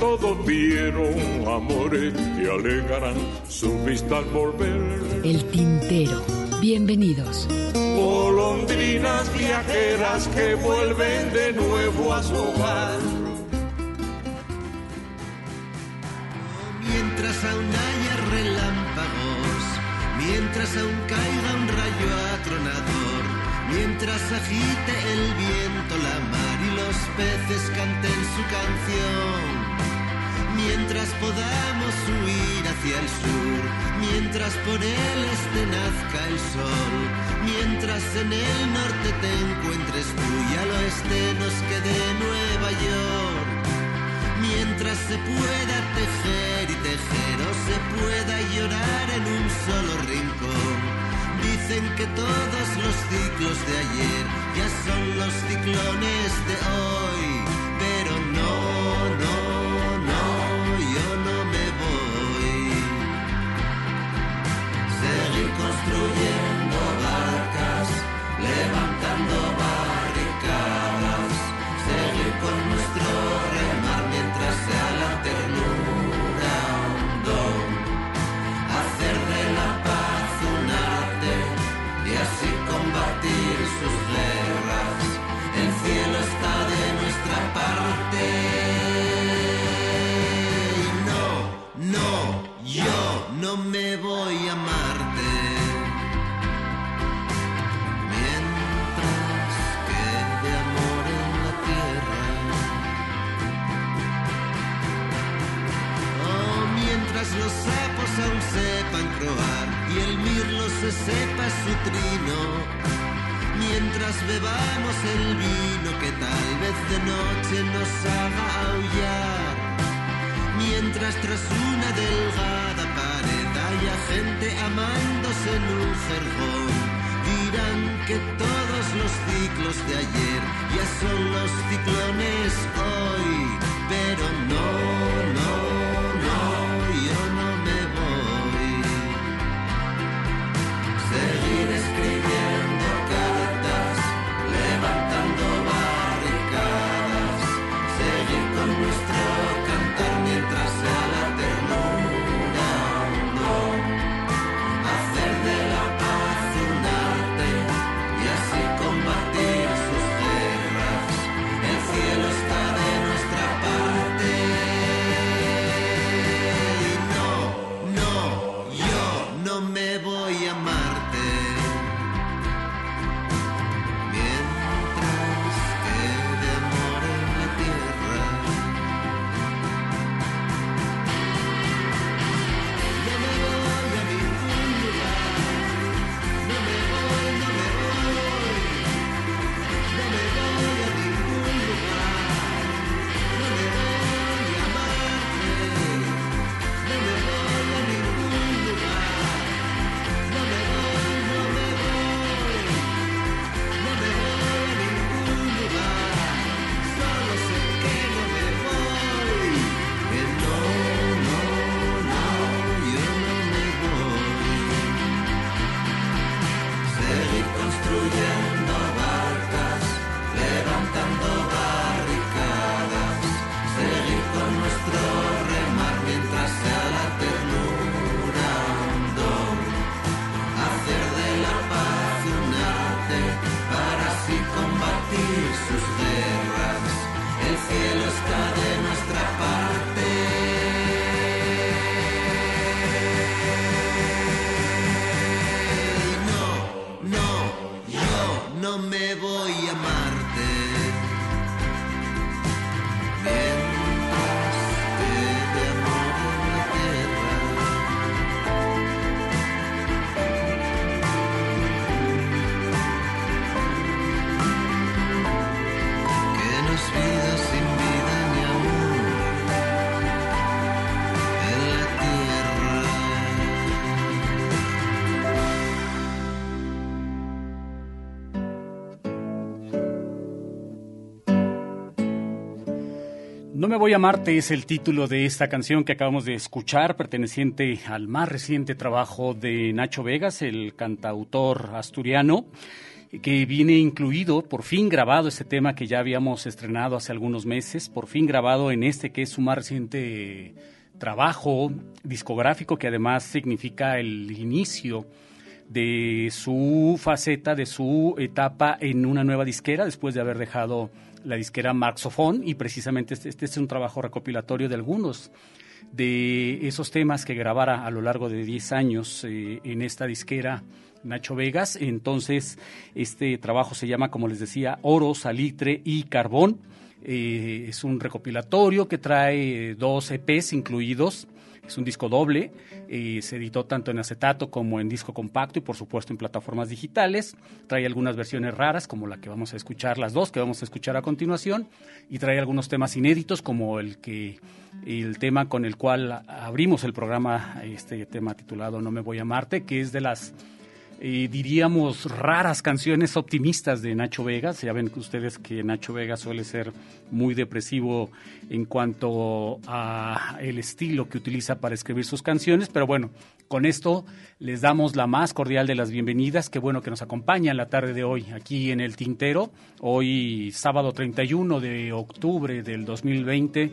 Todos vieron amores que alegarán su vista al volver. El tintero. Bienvenidos. Golondrinas viajeras que vuelven de nuevo a su hogar. Mientras aún haya relámpagos, mientras aún caiga un rayo atronador, mientras agite el viento la mar y los peces canten su canción, mientras podamos huir hacia el sur, mientras por el este nazca el sol, mientras en el norte te encuentres tú y al oeste nos quede Nueva York. Mientras se pueda tejer y tejer o se pueda llorar en un solo rincón. Dicen que todos los ciclos de ayer ya son los ciclones de hoy. Mientras los sapos aún sepan croar y el mirlo se sepa su trino. Mientras bebamos el vino que tal vez de noche nos haga aullar. Mientras tras una delgada pared haya gente amándose en un jergón, dirán que todos los ciclos de ayer ya son los ciclones hoy. Pero no, me voy a Marte es el título de esta canción que acabamos de escuchar, perteneciente al más reciente trabajo de Nacho Vegas, el cantautor asturiano, que viene incluido, por fin grabado este tema que ya habíamos estrenado hace algunos meses, por fin grabado en este que es su más reciente trabajo discográfico, que además significa el inicio de su faceta, de su etapa en una nueva disquera, después de haber dejado la disquera Marxophone y precisamente este, este, es un trabajo recopilatorio de algunos de esos temas que grabara a lo largo de 10 años eh, en esta disquera Nacho Vegas. Entonces, este trabajo se llama, como les decía, Oro, Salitre y Carbón. Eh, es un recopilatorio que trae dos EPs incluidos es un disco doble, eh, se editó tanto en acetato como en disco compacto y por supuesto en plataformas digitales. Trae algunas versiones raras como la que vamos a escuchar, las dos que vamos a escuchar a continuación, y trae algunos temas inéditos como el que el tema con el cual abrimos el programa, este tema titulado No me voy a Marte, que es de las eh, diríamos, raras canciones optimistas de Nacho Vegas. Ya ven ustedes que Nacho Vegas suele ser muy depresivo en cuanto a el estilo que utiliza para escribir sus canciones, pero bueno, con esto les damos la más cordial de las bienvenidas. Qué bueno que nos acompañan la tarde de hoy aquí en el Tintero. Hoy sábado 31 de octubre del 2020.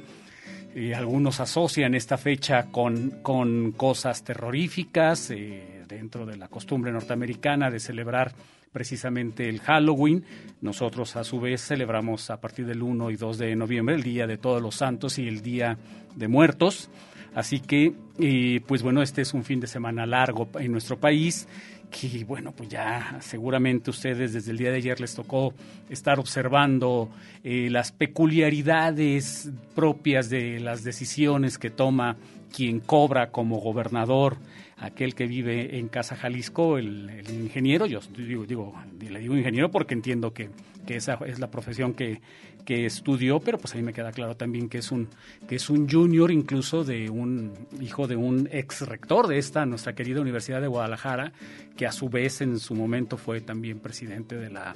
Eh, algunos asocian esta fecha con, con cosas terroríficas. Eh, dentro de la costumbre norteamericana de celebrar precisamente el Halloween. Nosotros a su vez celebramos a partir del 1 y 2 de noviembre el Día de Todos los Santos y el Día de Muertos. Así que, eh, pues bueno, este es un fin de semana largo en nuestro país que bueno, pues ya seguramente ustedes desde el día de ayer les tocó estar observando eh, las peculiaridades propias de las decisiones que toma quien cobra como gobernador aquel que vive en Casa Jalisco, el, ingeniero, yo digo, le digo ingeniero porque entiendo que, esa es la profesión que, que, estudió, pero pues ahí me queda claro también que es un, que es un junior incluso de un hijo de un ex rector de esta, nuestra querida Universidad de Guadalajara, que a su vez en su momento fue también presidente de la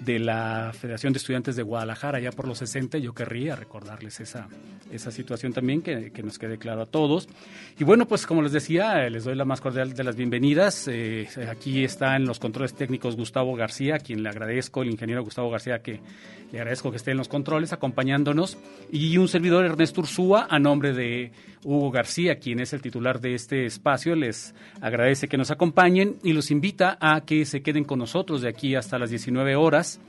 de la Federación de Estudiantes de Guadalajara ya por los 60. Yo querría recordarles esa, esa situación también, que, nos quede claro a todos. Y bueno, pues como les decía, eh, les doy la más cordial de las bienvenidas. Eh, aquí está en los controles técnicos Gustavo García, a quien le agradezco, el ingeniero Gustavo García, que le agradezco que esté en los controles acompañándonos. Y un servidor Ernesto Ursúa, a nombre de Hugo García, quien es el titular de este espacio, les agradece que nos acompañen y los invita a que se queden con nosotros de aquí hasta las 19 horas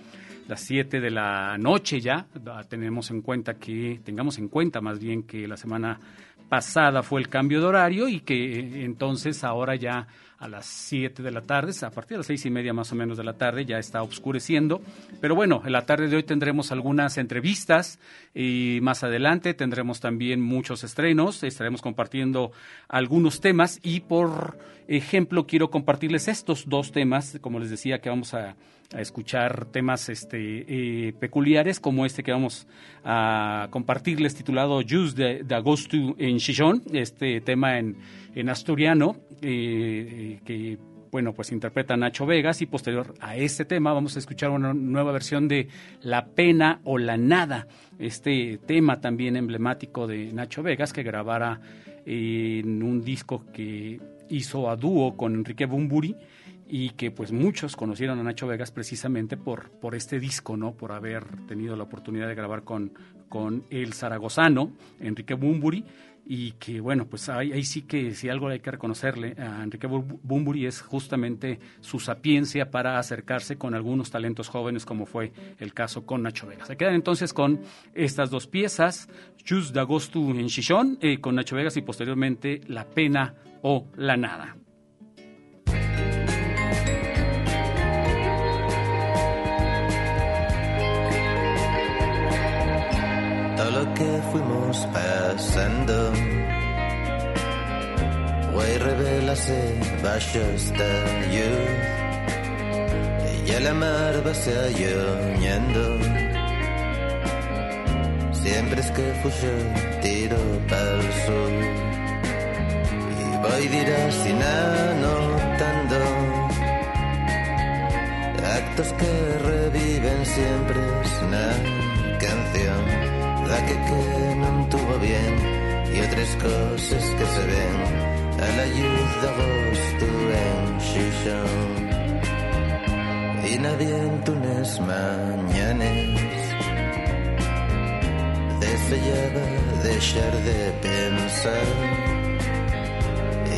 las 7 de la noche ya. Tenemos en cuenta que, tengamos en cuenta más bien que la semana pasada fue el cambio de horario y que eh, entonces ahora ya a las 7 de la tarde, a partir de las seis y media más o menos de la tarde, ya está oscureciendo. Pero bueno, en la tarde de hoy tendremos algunas entrevistas y más adelante tendremos también muchos estrenos, estaremos compartiendo algunos temas y por ejemplo quiero compartirles estos dos temas, como les decía que vamos a a escuchar temas este, eh, peculiares como este que vamos a compartirles titulado Juice de, de Agosto en Chichón, este tema en, en asturiano eh, que bueno, pues interpreta Nacho Vegas y posterior a este tema vamos a escuchar una nueva versión de La pena o la nada, este tema también emblemático de Nacho Vegas que grabara en un disco que hizo a dúo con Enrique Bumburi y que pues muchos conocieron a Nacho Vegas precisamente por, por este disco, ¿no? Por haber tenido la oportunidad de grabar con, con el zaragozano, Enrique Bumburi, y que bueno, pues ahí, sí que si algo hay que reconocerle a Enrique Bumburi es justamente su sapiencia para acercarse con algunos talentos jóvenes como fue el caso con Nacho Vegas. Se quedan entonces con estas dos piezas, Chus de Agosto en Chichón, eh, con Nacho Vegas y posteriormente La Pena o La Nada. Que fuimos pasando. Güey, revelase valles de luz. Y la mar va se añando. Siempre es que fuyo tiro para el sur. Y voy dirás sin anotando. Actos que reviven siempre es una canción la que que non tuvo bien y otras cosas que se ven. A la luz d'agosto en Xixón y n'habiendo unes mañanes. Desfellaba deixar de pensar.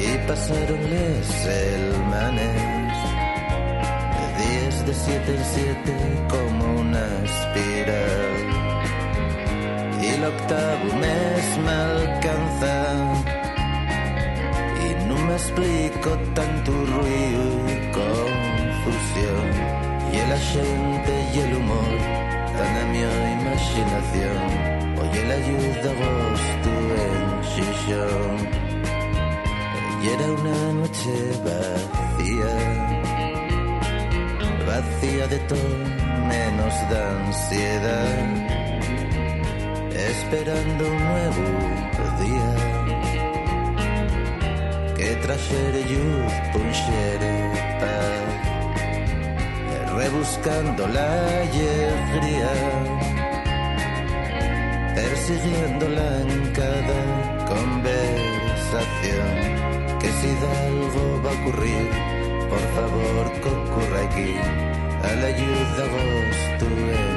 Y pasaron les manes días de siete en siete como una espiral el octavo mes me alcanza y no me explico tanto ruido y confusión. Y el gente y el humor tan a mi imaginación. Oye la ayuda vos tú en Shishon y era una noche vacía vacía de todo menos de ansiedad esperando un nuevo día. Que trajere luz, punxere paz, rebuscando la alegría, persiguiéndola en cada conversación, que si algo va a ocurrir, por favor que ocurra aquí, a la ayuda vos tú en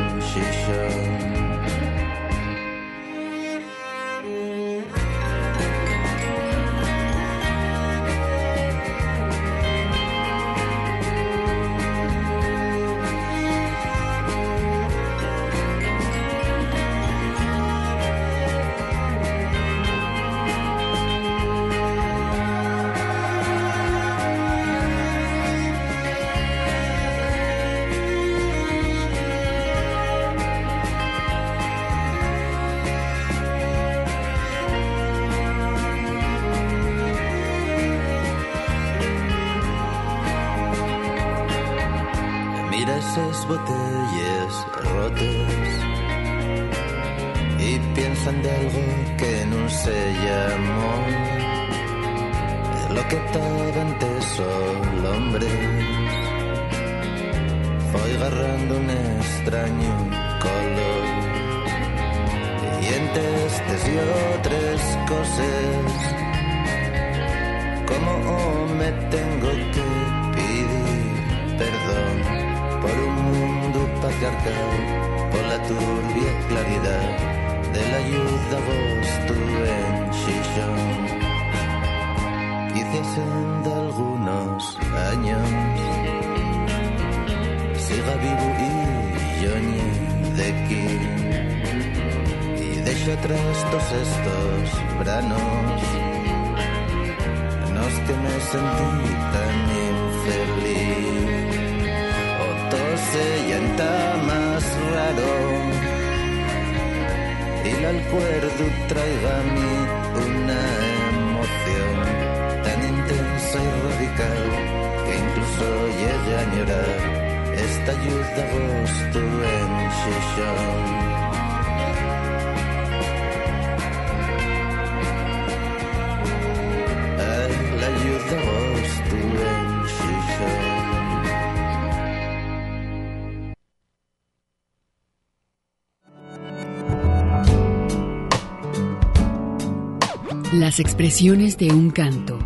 Las expresiones de un canto.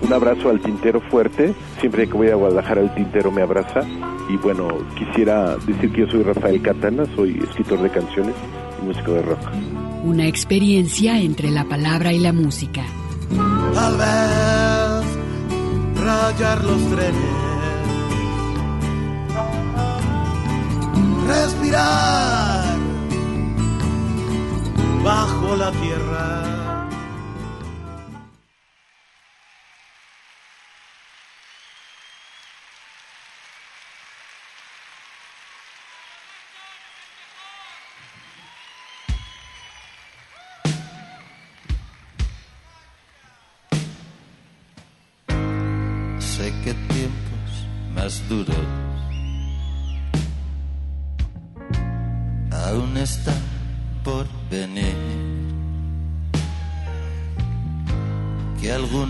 Un abrazo al tintero fuerte. Siempre que voy a Guadalajara el tintero me abraza. Y bueno, quisiera decir que yo soy Rafael Catana, soy escritor de canciones y músico de rock. Una experiencia entre la palabra y la música. Tal vez rayar los trenes, respirar bajo la tierra.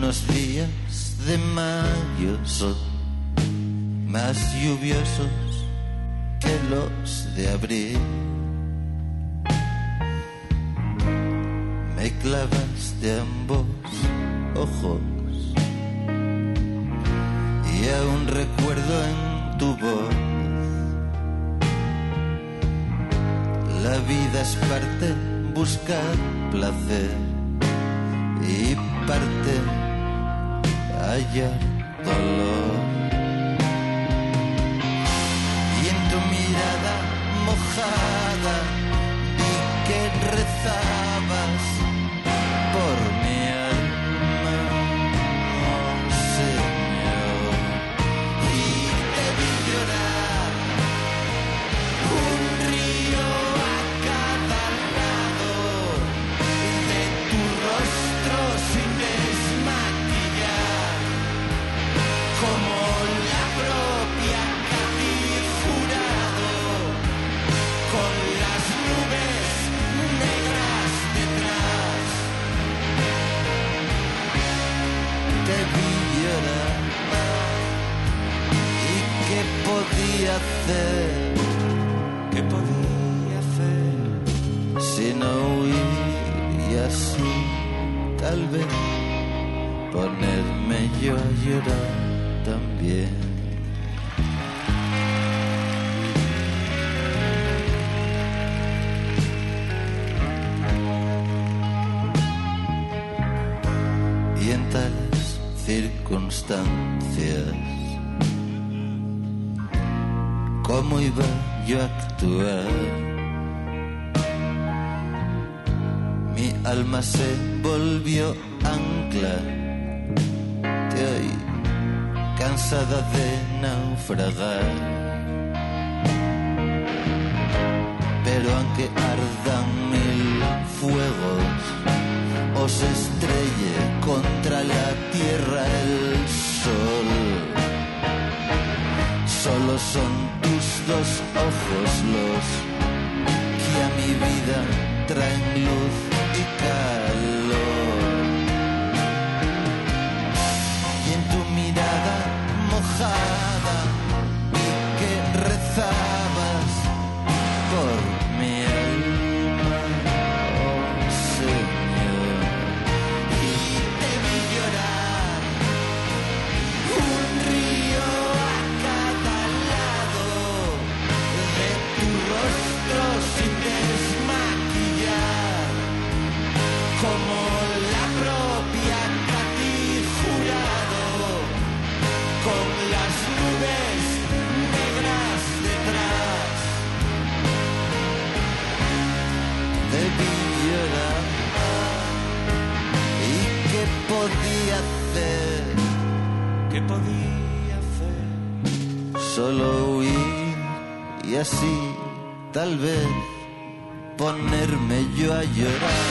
unos días de mayo son más lluviosos que los de abril. Me clavas de ambos ojos y aún recuerdo en tu voz. La vida es parte buscar placer y parte hallar dolor. Y en tu mirada mojada vi que rezabas hacer. ¿Qué podía hacer? Sino huir y así, tal vez, ponerme yo a llorar también. Y yo actuar? Mi alma se volvió ancla de hoy, cansada de naufragar. Pero aunque ardan yo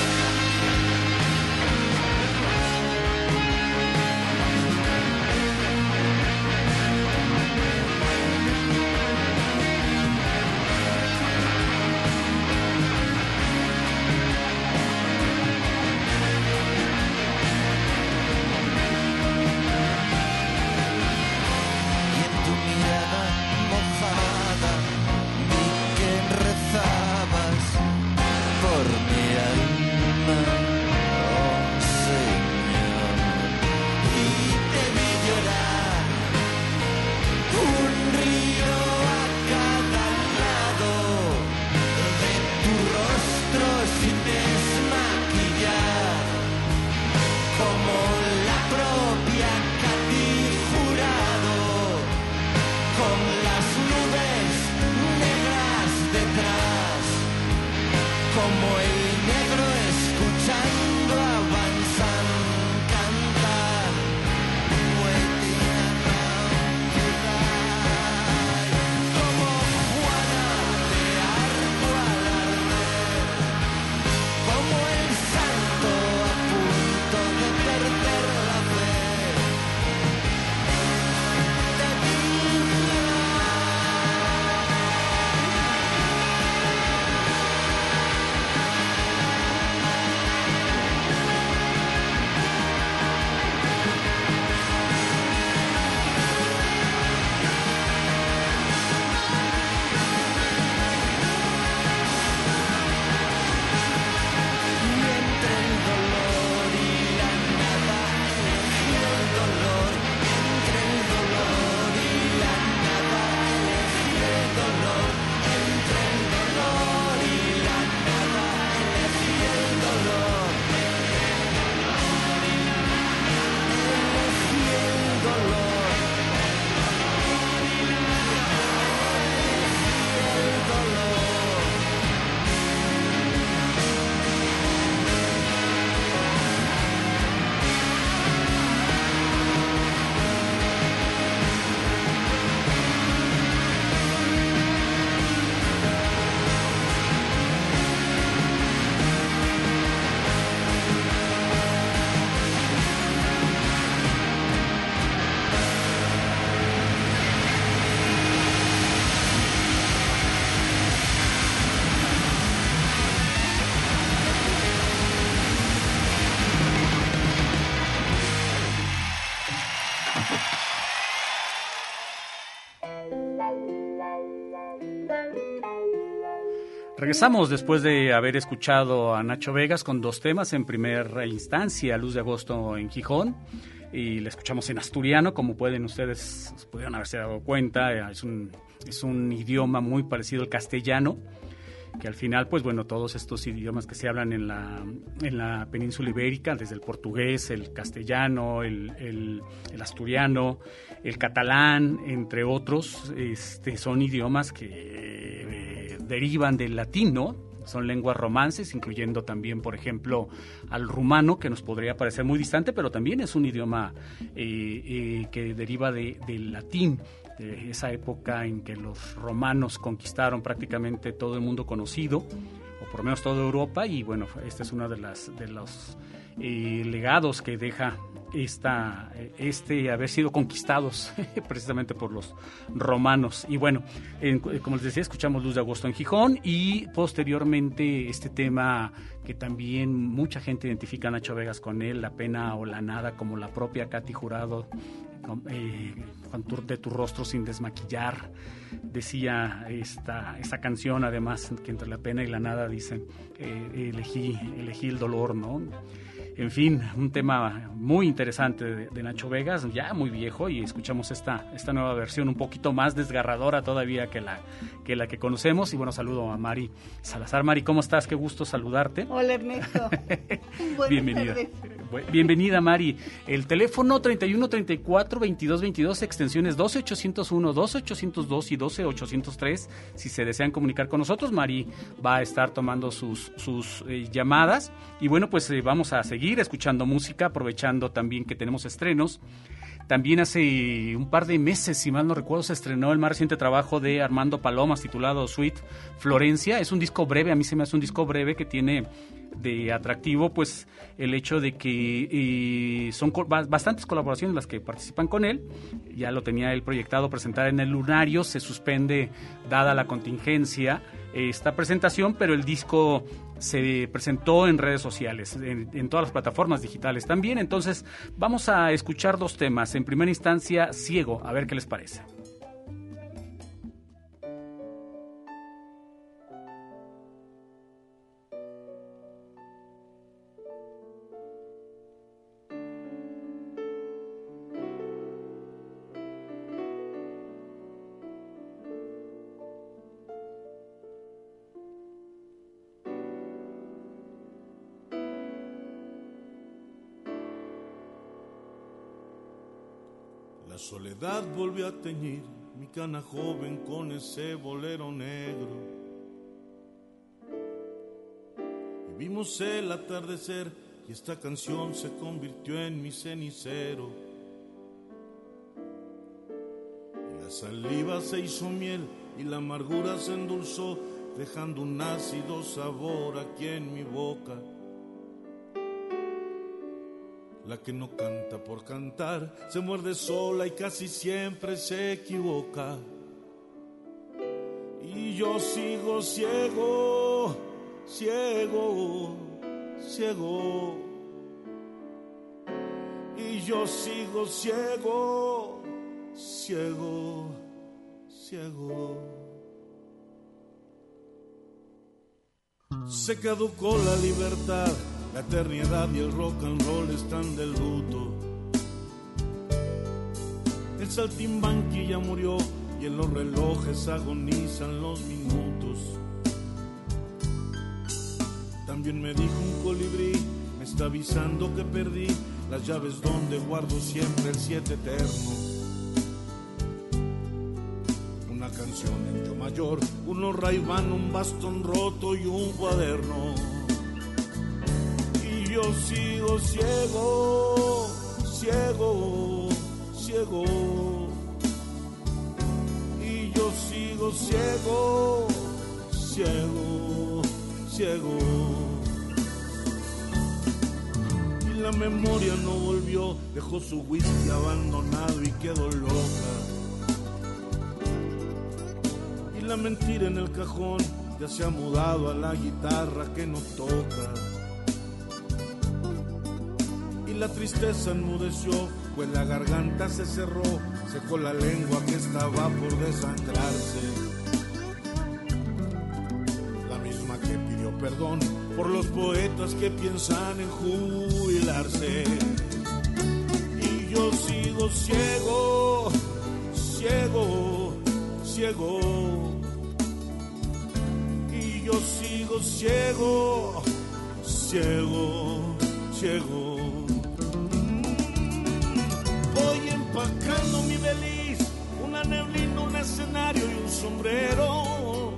Regresamos después de haber escuchado a Nacho Vegas con dos temas. En primera instancia, Luz de Agosto en Gijón. Y la escuchamos en asturiano, como pueden ustedes, pudieron haberse dado cuenta. Es un, es un idioma muy parecido al castellano que al final, pues bueno, todos estos idiomas que se hablan en la, en la península ibérica, desde el portugués, el castellano, el, el, asturiano, el catalán, entre otros, este, son idiomas que eh, derivan del latino, son lenguas romances, incluyendo también, por ejemplo, al rumano, que nos podría parecer muy distante, pero también es un idioma eh, eh, que deriva de, del latín de esa época en que los romanos conquistaron prácticamente todo el mundo conocido, o por lo menos toda Europa, y bueno, este es uno de, las, de los eh, legados que deja esta, este haber sido conquistados precisamente por los romanos. Y bueno, como les decía, escuchamos Luz de Agosto en Gijón y posteriormente este tema que también mucha gente identifica a Nacho Vegas con él, La pena o la nada, como la propia Katy Jurado eh, de tu rostro sin desmaquillar, decía esta, esta canción, además, que entre la pena y la nada dice, eh, elegí, elegí el dolor, ¿no? En fin, un tema muy interesante de, Nacho Vegas, ya muy viejo, y escuchamos esta, esta nueva versión un poquito más desgarradora todavía que la, que la que conocemos. Y bueno, saludo a Mari Salazar. Mari, ¿cómo estás? Qué gusto saludarte. Hola Ernesto. Bienvenida. Bienvenida Mari. El teléfono 3134 2222 extensiones 12801, 12802 y 12803. Si se desean comunicar con nosotros, Mari va a estar tomando sus, sus eh, llamadas. Y bueno, pues eh, vamos a seguir escuchando música, aprovechando también que tenemos estrenos. También hace un par de meses, si mal no recuerdo, se estrenó el más reciente trabajo de Armando Palomas titulado Sweet Florencia. Es un disco breve, a mí se me hace un disco breve que tiene de atractivo pues el hecho de que son bastantes colaboraciones las que participan con él. Ya lo tenía él proyectado presentar en el Lunario, se suspende dada la contingencia esta presentación, pero el disco se presentó en redes sociales, en, todas las plataformas digitales también. Entonces, vamos a escuchar dos temas. En primera instancia, Ciego, a ver qué les parece. La soledad volvió a teñir mi cana joven con ese bolero negro. Y vimos el atardecer y esta canción se convirtió en mi cenicero. Y la saliva se hizo miel y la amargura se endulzó, dejando un ácido sabor aquí en mi boca. Que no canta por cantar se muerde sola y casi siempre se equivoca. Y yo sigo ciego, ciego, ciego. Y yo sigo ciego, ciego, ciego. Se caducó la libertad la eternidad y el rock and roll están del luto. El saltimbanqui ya murió y en los relojes agonizan los minutos. También me dijo un colibrí, me está avisando que perdí las llaves donde guardo siempre el siete eterno. Una canción en yo mayor, unos raiván, un bastón roto y un cuaderno yo sigo ciego, ciego, ciego. Y yo sigo ciego, ciego, ciego. Y la memoria no volvió, dejó su whisky abandonado y quedó loca. Y la mentira en el cajón ya se ha mudado a la guitarra que no toca la tristeza enmudeció, pues la garganta se cerró, secó la lengua que estaba por desangrarse. La malecón, por los poetas que piensan en jubilarse. Y yo sigo ciego, ciego, ciego. Y yo sigo ciego, ciego, ciego. Voy empacando mi beliz, una neblina, un escenario y un sombrero.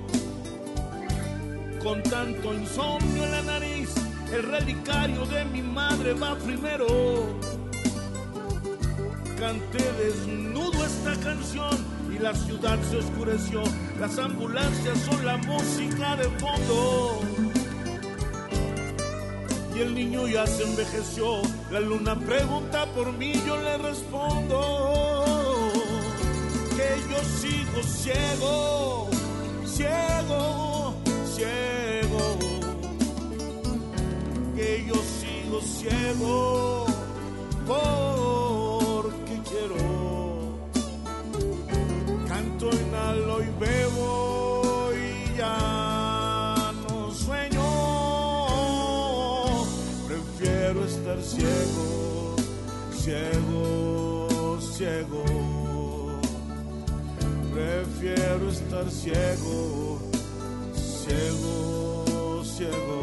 Con tanto insomnio en la nariz, el relicario de mi madre va primero. Canté desnudo esta canción y la ciudad se oscureció. Las ambulancias son la música de fondo. Y el niño ya se envejeció. La luna pregunta por mí, yo le respondo que yo sigo ciego, ciego, ciego. Que yo sigo ciego porque quiero. Canto, inhalo y bebo ciego, ciego, ciego. Prefiero estar ciego, ciego, ciego.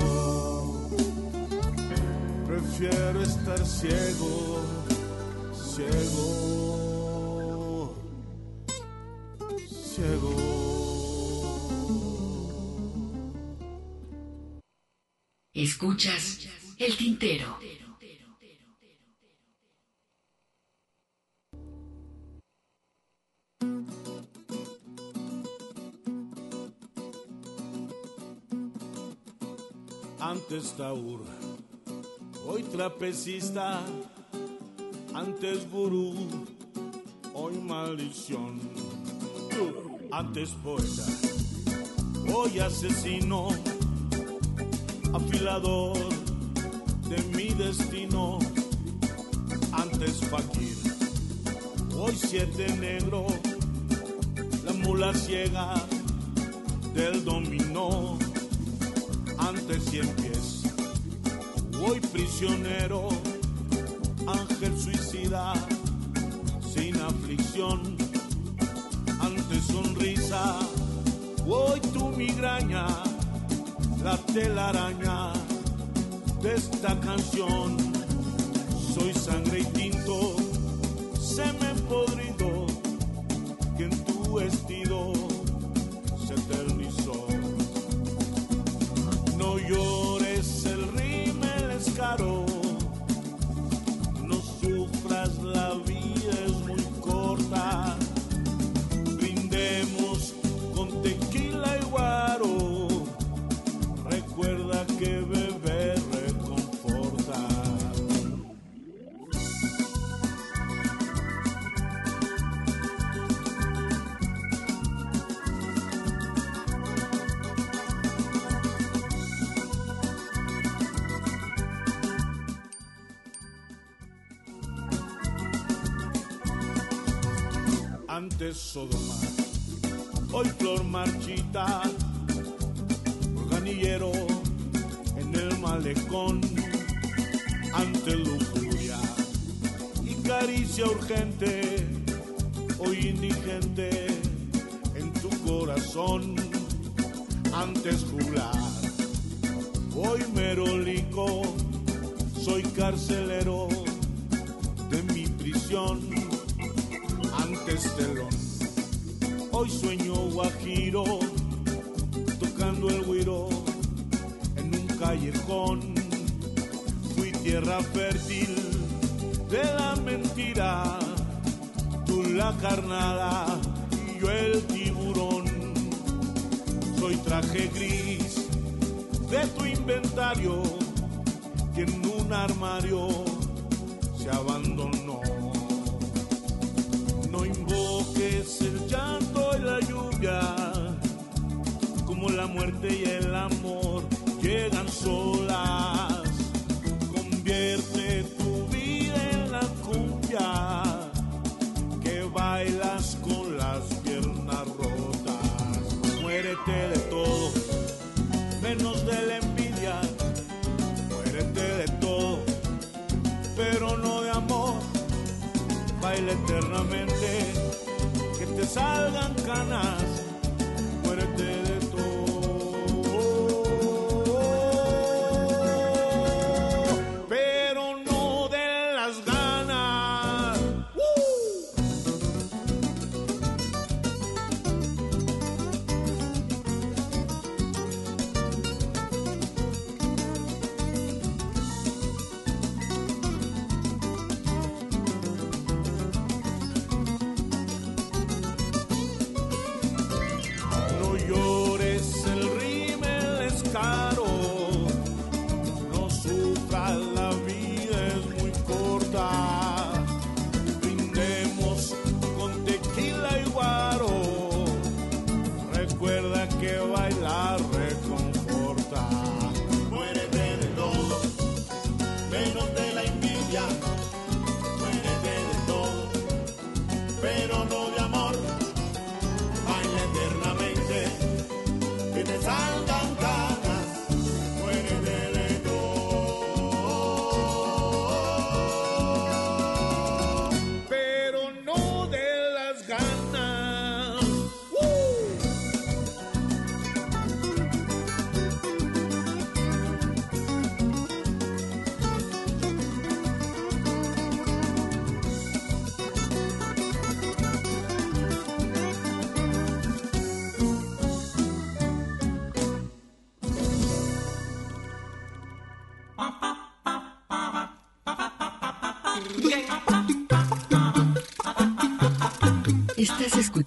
Prefiero estar ciego, ciego, ciego. Escuchas el tintero. Antes taur, hoy trapecista, antes gurú, hoy maldición. Antes poeta, hoy asesino, afilador de mi destino. Antes fakir, hoy siete negro, la mula ciega del dominó. Antes cien pies, hoy prisionero, ángel suicida, sin aflicción. Antes sonrisa, hoy tu migraña, la telaraña de esta canción. Soy sangre y tinto, semen podrido, que en tu vestido se eternizó. La vida es muy corta. Brindemos con tequila y guaro, recuerda que Hoy flor marchita, organillero en el malecón. Antes lujuria y caricia urgente, y el amor llegan solas. Convierte tu vida en la cumbia que bailas con las piernas rotas. Muérete de todo, menos de la envidia. Muérete de todo, pero no de amor. Baila eternamente, que te salgan canas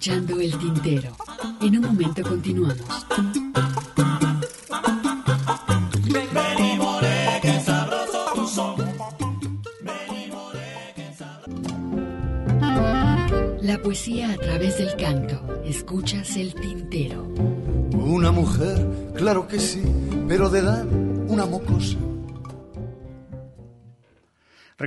escuchando El Tintero. En un momento continuamos.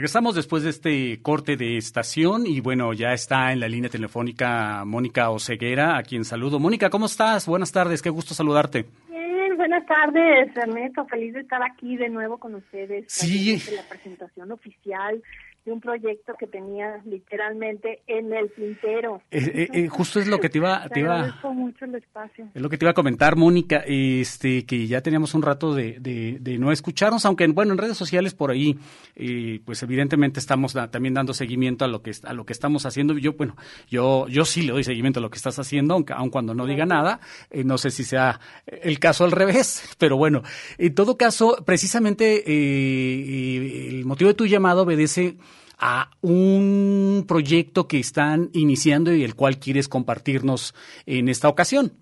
Regresamos después de este corte de estación y bueno, ya está en la línea telefónica Mónica Oceguera, a quien saludo. Mónica, ¿cómo estás? Buenas tardes, qué gusto saludarte. Bien, buenas tardes, Ernesto. Feliz de estar aquí de nuevo con ustedes. Sí. La presentación oficial de un proyecto que tenía literalmente en el tintero. Eh, eh, eh, justo es lo que te iba, te iba, mucho el espacio. es lo que te iba a comentar, Mónica, este, que ya teníamos un rato de, de, de no escucharnos, aunque bueno, en redes sociales por ahí, eh, pues evidentemente estamos da- también dando seguimiento a lo que a lo que estamos haciendo. Yo, bueno, yo, yo sí le doy seguimiento a lo que estás haciendo, aunque aun cuando no diga nada, eh, no sé si sea el caso al revés, pero bueno, en todo caso, precisamente eh, el motivo de tu llamado obedece a un proyecto que están iniciando y el cual quieres compartirnos en esta ocasión.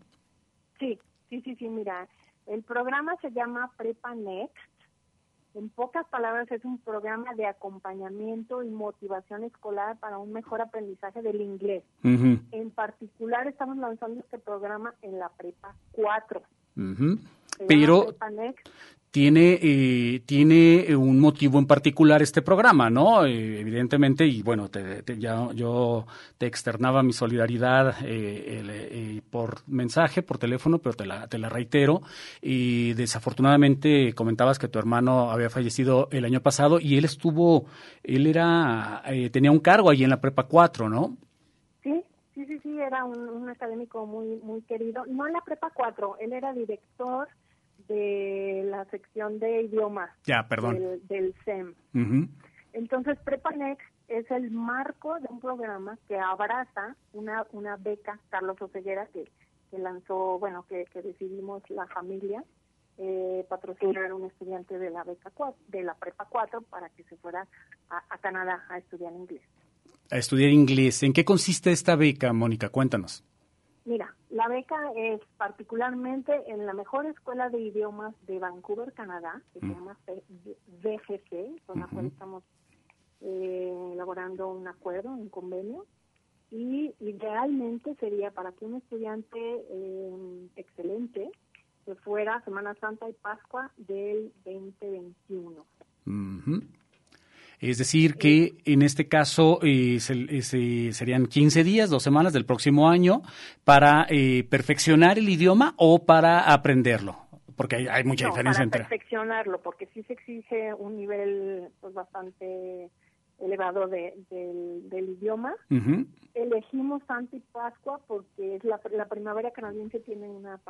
Sí, sí, sí, sí, mira, el programa se llama Prepa Next. En pocas palabras, es un programa de acompañamiento y motivación escolar para un mejor aprendizaje del inglés. En particular, estamos lanzando este programa en la Prepa 4. ujú. Se llama Pero Prepa Next. Tiene, eh, tiene un motivo en particular este programa, ¿no? Eh, evidentemente, y bueno, te- ya, yo te externaba mi solidaridad eh, eh, por mensaje, por teléfono, pero te la, te la reitero. Y desafortunadamente comentabas que tu hermano había fallecido el año pasado y él estuvo, él era, eh, tenía un cargo ahí en la Prepa 4, ¿no? Sí, sí, sí, sí, era un, un académico muy muy querido. No en la Prepa 4, él era director de la sección de idiomas Ya, perdón. del, del SEM. Ujú. Entonces, PrepaNext es el marco de un programa que abraza una, una beca, Carlos Oceguera, que, que lanzó, bueno, que, que decidimos la familia eh, patrocinar a un estudiante de la beca cua- de la Prepa 4 para que se fuera a, a Canadá a estudiar inglés. A estudiar inglés. ¿En qué consiste esta beca, Mónica? Cuéntanos. Mira, la beca es particularmente en la mejor escuela de idiomas de Vancouver, Canadá, que se llama C- VGC, con la cual estamos eh, elaborando un acuerdo, un convenio, y idealmente sería para que un estudiante eh, excelente se fuera Semana Santa y Pascua del 2021. Ujú. Es decir, que en este caso eh, se- eh, se- serían 15 días, dos semanas del próximo año para eh, perfeccionar el idioma o para aprenderlo, porque hay, hay mucha No, diferencia para entre. perfeccionarlo, porque sí se exige un nivel pues bastante elevado de, del, idioma. Elegimos Santa y Pascua porque es la, la primavera canadiense tiene una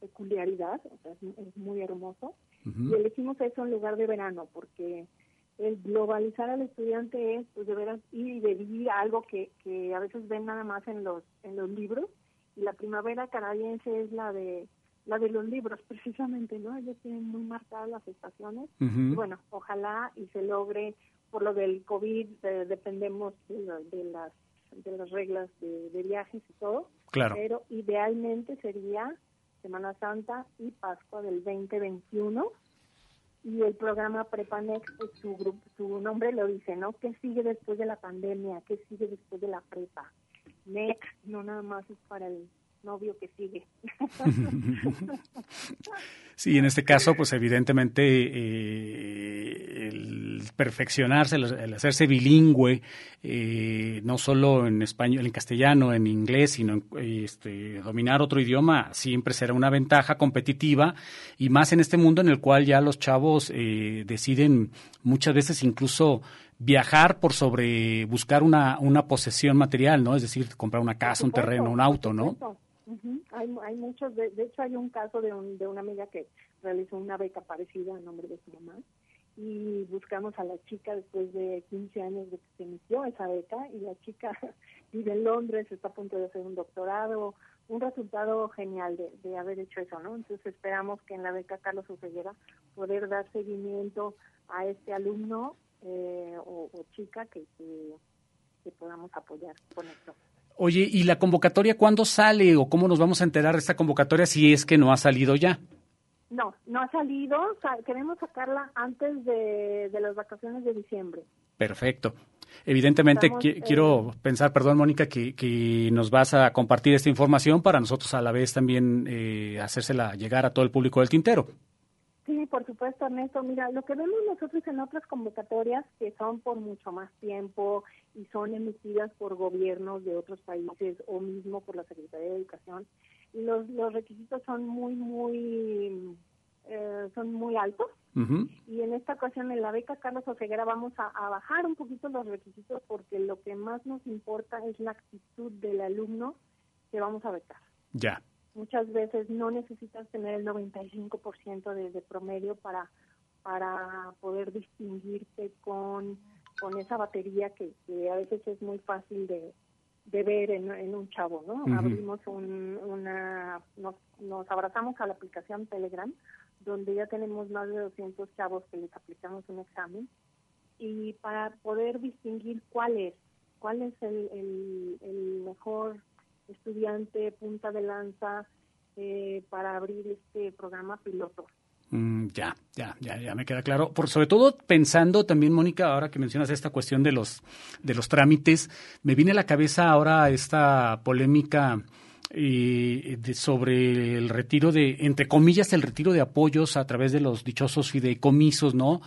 peculiaridad, es, muy hermoso. Y elegimos eso en lugar de verano porque el globalizar al estudiante es pues de veras ir y de vivir algo que, que a veces ven nada más en los en los libros. Y la primavera canadiense es la de la de los libros precisamente no ellos tienen muy marcadas las estaciones. Y bueno ojalá y se logre por lo del covid dependemos de, las de las reglas de, de, viajes y todo. Claro. Pero idealmente sería Semana Santa y Pascua del 2021 y el programa Prepanex, pues, su, su nombre lo dice, ¿no? ¿Qué sigue después de la pandemia? ¿Qué sigue después de la prepa? Next, no nada más es para el novio que sigue. Sí, en este caso, pues evidentemente eh, el perfeccionarse, el, hacerse bilingüe, eh, no solo en español, en castellano, en inglés, sino este, dominar otro idioma, siempre será una ventaja competitiva y más en este mundo en el cual ya los chavos eh, deciden muchas veces incluso viajar por sobre buscar una, una posesión material, ¿no? Es decir, comprar una casa, un terreno, un auto, ¿no? Hay, hay muchos, de, hecho hay un caso de, un, de una amiga que realizó una beca parecida a nombre de su mamá y buscamos a la chica después de 15 años de que se inició esa beca y la chica vive en Londres, está a punto de hacer un doctorado, un resultado genial de, de haber hecho eso, ¿no? Entonces esperamos que en la beca Carlos Oseguera poder dar seguimiento a este alumno eh, o, chica que podamos apoyar con esto. Oye, ¿y la convocatoria cuándo sale o cómo nos vamos a enterar de esta convocatoria si es que no ha salido ya? No, no ha salido. queremos sacarla antes de, las vacaciones de diciembre. Perfecto. Evidentemente quiero pensar, perdón Mónica, que, nos vas a compartir esta información para nosotros a la vez también eh, hacérsela llegar a todo el público del tintero. Sí, por supuesto, Ernesto. Mira, lo que vemos nosotros en otras convocatorias que son por mucho más tiempo y son emitidas por gobiernos de otros países o mismo por la Secretaría de Educación, los, los requisitos son muy, muy, eh, son muy altos. Y en esta ocasión en la beca Carlos Oseguera vamos a, a bajar un poquito los requisitos porque lo que más nos importa es la actitud del alumno que vamos a becar. Ya muchas veces no necesitas tener el 95% de, de promedio para, para poder distinguirte con, con esa batería que, a veces es muy fácil de, de ver en, en un chavo, ¿no? Abrimos un, una, nos, nos abrazamos a la aplicación Telegram, donde ya tenemos más de 200 chavos que les aplicamos un examen, y para poder distinguir cuál es, cuál es el, el, el mejor estudiante punta de lanza eh, para abrir este programa piloto. Mm, ya, ya, ya, ya me queda claro. Por sobre todo pensando también, Mónica, ahora que mencionas esta cuestión de los de los trámites, me viene a la cabeza ahora esta polémica eh, sobre el retiro de, entre comillas, el retiro de apoyos a través de los dichosos fideicomisos, ¿no?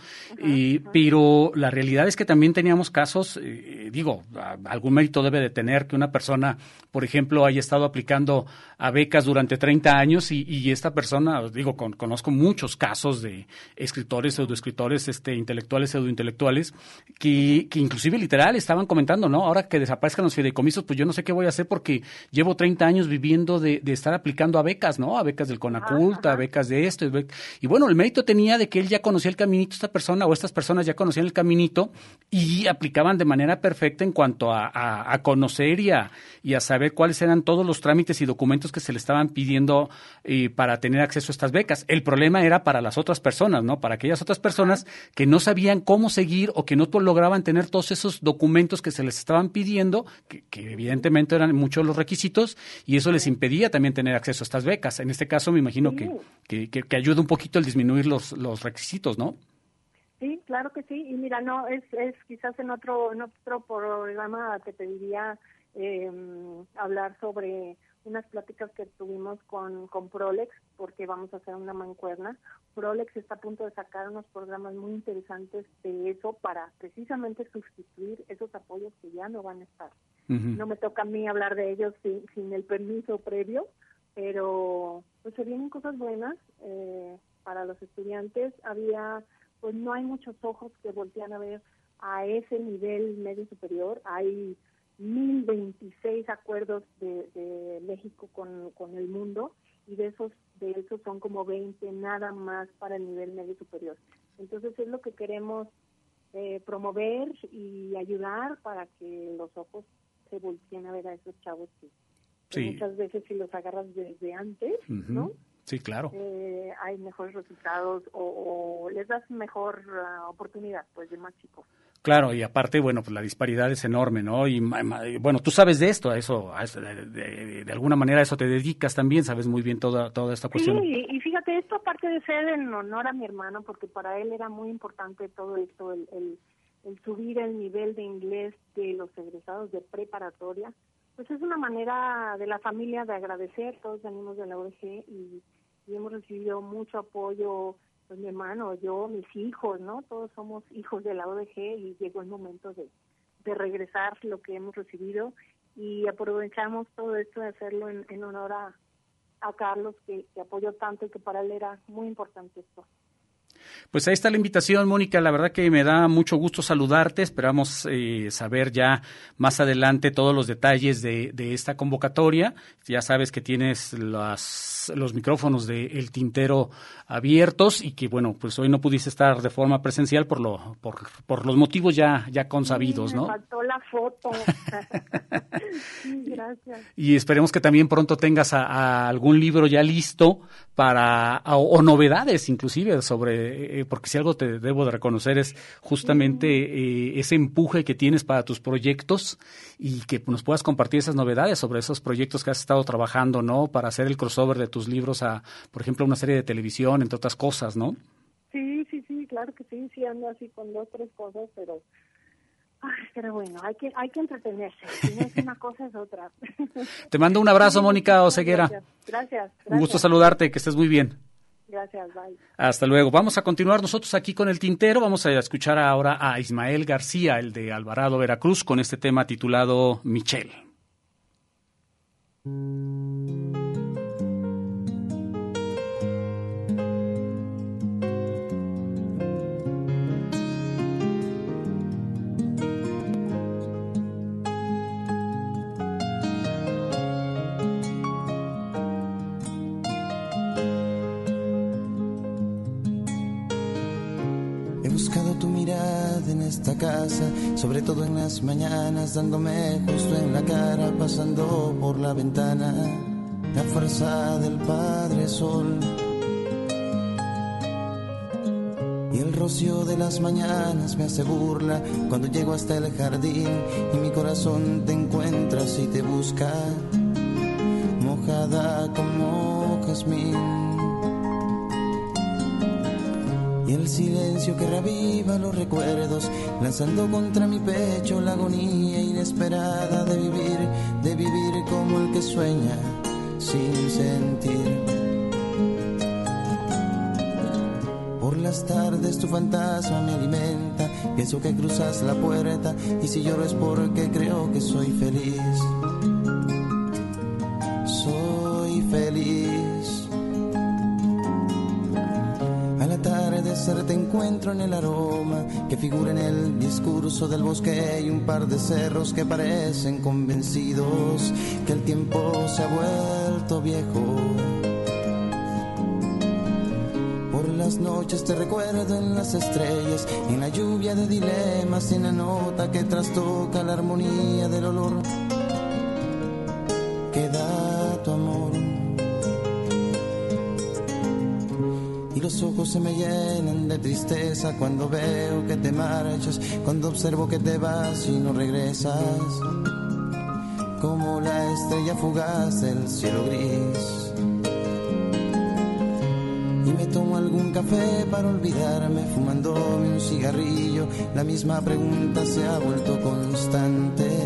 Pero la realidad es que también teníamos casos, eh, digo, algún mérito debe de tener que una persona, por ejemplo, haya estado aplicando a becas durante 30 años y, y esta persona, digo, conozco muchos casos de escritores, pseudoescritores, este, intelectuales, pseudointelectuales, que, que inclusive literal estaban comentando, ¿no? Ahora que desaparezcan los fideicomisos, pues yo no sé qué voy a hacer porque llevo 30 años viviendo viviendo de, estar aplicando a becas, ¿no? A becas del Conacult, a becas de esto. Y bueno, el mérito tenía de que él ya conocía el caminito, esta persona o estas personas ya conocían el caminito y aplicaban de manera perfecta en cuanto a, conocer y a, y a saber cuáles eran todos los trámites y documentos que se le estaban pidiendo eh, para tener acceso a estas becas. El problema era para las otras personas, ¿no? Para aquellas otras personas que no sabían cómo seguir o que no lograban tener todos esos documentos que se les estaban pidiendo, que, que evidentemente eran muchos los requisitos, y eso les impedía también tener acceso a estas becas. En este caso me imagino que, que, ayuda un poquito al disminuir los, los requisitos, ¿no? Sí, claro que sí. Y mira, no, es, es quizás en otro, en otro programa te pediría eh, hablar sobre unas pláticas que tuvimos con, con Prolex, porque vamos a hacer una mancuerna. Prolex está a punto de sacar unos programas muy interesantes de eso para precisamente sustituir esos apoyos que ya no van a estar. No me toca a mí hablar de ellos sin, sin el permiso previo, pero pues se vienen cosas buenas eh, para los estudiantes. Había, pues no hay muchos ojos que voltean a ver a ese nivel medio superior. Hay 1026 acuerdos de, de México con, con el mundo y de esos de esos son como 20 nada más para el nivel medio superior. Entonces es lo que queremos eh, promover y ayudar para que los ojos se volteen a ver a esos chavos que, muchas veces si los agarras desde antes, ¿no? Sí, claro. Eh, hay mejores resultados o, les das mejor ah, oportunidad, pues, de más chicos. Claro, y aparte, bueno, pues la disparidad es enorme, ¿no? Y bueno, tú sabes de esto, a eso, de, alguna manera a eso te dedicas también, sabes muy bien toda, toda esta cuestión. Sí, y fíjate, esto aparte de ser en honor a mi hermano, porque para él era muy importante todo esto, el, el, el subir el nivel de inglés de los egresados de preparatoria, pues es una manera de la familia de agradecer, todos venimos de la OEG y y hemos recibido mucho apoyo, pues mi hermano, yo, mis hijos, ¿no? Todos somos hijos de la ODG y llegó el momento de, regresar lo que hemos recibido y aprovechamos todo esto de hacerlo en, en honor a, a Carlos, que, que apoyó tanto y que para él era muy importante esto. Pues ahí está la invitación, Mónica. La verdad que me da mucho gusto saludarte. Esperamos eh, saber ya más adelante todos los detalles de, esta convocatoria. Ya sabes que tienes las, los micrófonos de El Tintero abiertos y que, bueno, pues hoy no pudiste estar de forma presencial por, lo, por, por los motivos ya, ya consabidos, ¿no? Me faltó la foto. gracias. Y esperemos que también pronto tengas algún libro ya listo para, o novedades inclusive sobre eh, porque si algo te debo de reconocer es justamente eh, ese empuje que tienes para tus proyectos y que nos puedas compartir esas novedades sobre esos proyectos que has estado trabajando, ¿no? Para hacer el crossover de tus libros a, por ejemplo, una serie de televisión, entre otras cosas, ¿no? Sí, sí, sí, claro que sí, sí ando así con dos, tres cosas, pero... Ay, pero bueno, hay que, hay que entretenerse. Si no es una cosa, es otra. Te mando un abrazo, Mónica Oseguera. Gracias, gracias, Un gusto saludarte, que estés muy bien. Gracias, bye. Hasta luego. Vamos a continuar nosotros aquí con el tintero. Vamos a escuchar ahora a Ismael García, el de Alvarado, Veracruz, con este tema titulado Michelle. Esta casa, sobre todo en las mañanas, dándome justo en la cara, pasando por la ventana, la fuerza del Padre Sol. Y el rocío de las mañanas me hace burla cuando llego hasta el jardín y mi corazón te encuentras y te busca, mojada como jazmín y el silencio que reviva los recuerdos, lanzando contra mi pecho la agonía inesperada de vivir, de vivir como el que sueña sin sentir. Por las tardes tu fantasma me alimenta, pienso que cruzas la puerta y si lloro es porque creo que soy feliz. Encuentro en el aroma que figura en el discurso del bosque y un par de cerros que parecen convencidos que el tiempo se ha vuelto viejo. Por las noches te recuerdo en las estrellas, en la lluvia de dilemas, en la nota que trastoca la armonía del olor que los ojos se me llenan de tristeza cuando veo que te marchas, cuando observo que te vas y no regresas. Como la estrella fugaz del cielo gris. Y me tomo algún café para olvidarme, fumándome un cigarrillo. La misma pregunta se ha vuelto constante.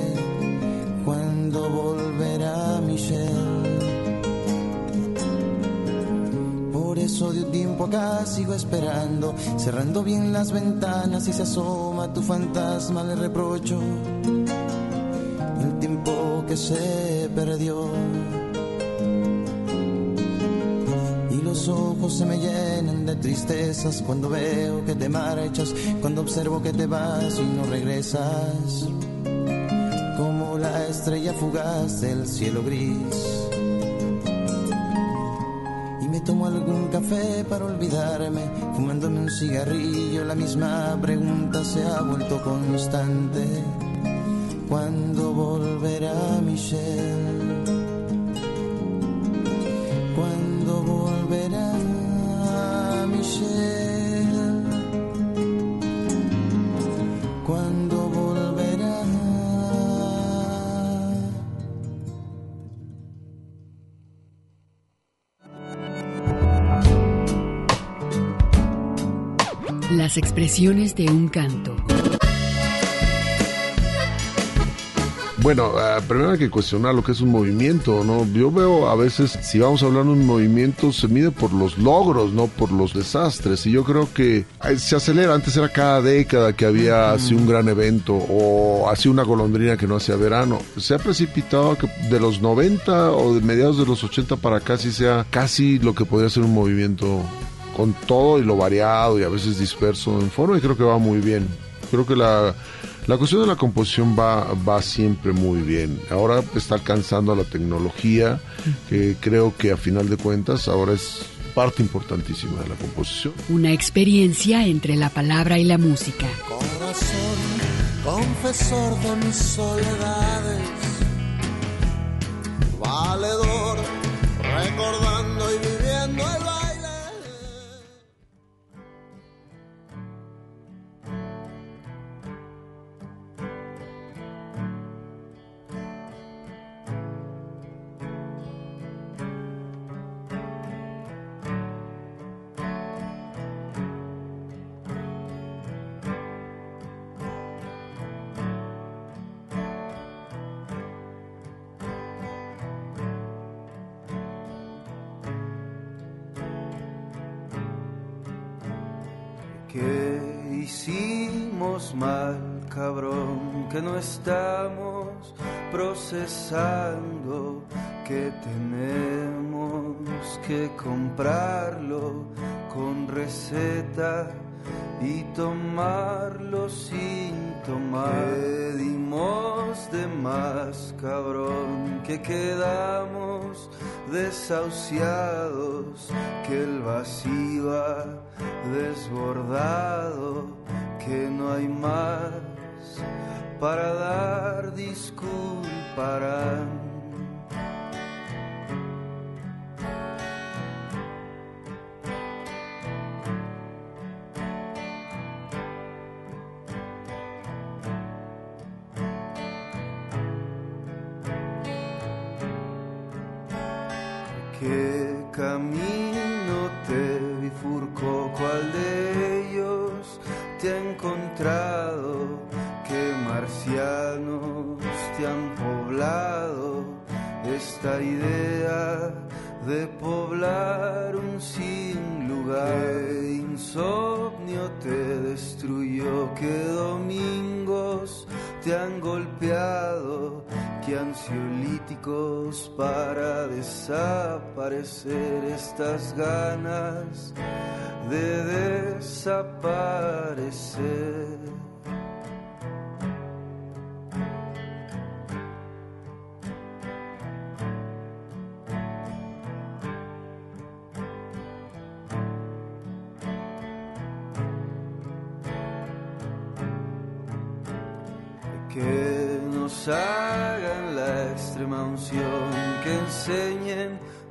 Acá sigo esperando, cerrando bien las ventanas y se asoma tu fantasma, le reprocho el tiempo que se perdió. Y los ojos se me llenan de tristezas cuando veo que te marchas, cuando observo que te vas y no regresas. Como la estrella fugaz del cielo gris. Café para olvidarme, fumándome un cigarrillo, la misma pregunta se ha vuelto constante. ¿Cuándo volverá Michelle? Las expresiones de un canto. Bueno, uh, primero hay que cuestionar lo que es un movimiento, ¿no? Yo veo a veces, si vamos a hablar de un movimiento, se mide por los logros, no por los desastres. Y yo creo que se acelera. Antes era cada década que había así un gran evento o así una golondrina que no hacía verano. Se ha precipitado que de los 90 o de mediados de los 80 para acá sí sea casi lo que podría ser un movimiento con todo y lo variado y a veces disperso en forma y creo que va muy bien. Creo que la la cuestión de la composición va, va siempre muy bien. Ahora está alcanzando a la tecnología, que creo que a final de cuentas ahora es parte importantísima de la composición. Una experiencia entre la palabra y la música. Corazón, confesor de mis soledades, valedor, recordando y viviendo el hicimos mal, cabrón, que no estamos procesando, que tenemos que comprarlo con receta y tomarlo sin tomar. Que dimos de más, cabrón, que quedamos desahuciados, que el vacío ha desbordado, que no hay más para dar disculparán. Para desaparecer estas ganas de desaparecer.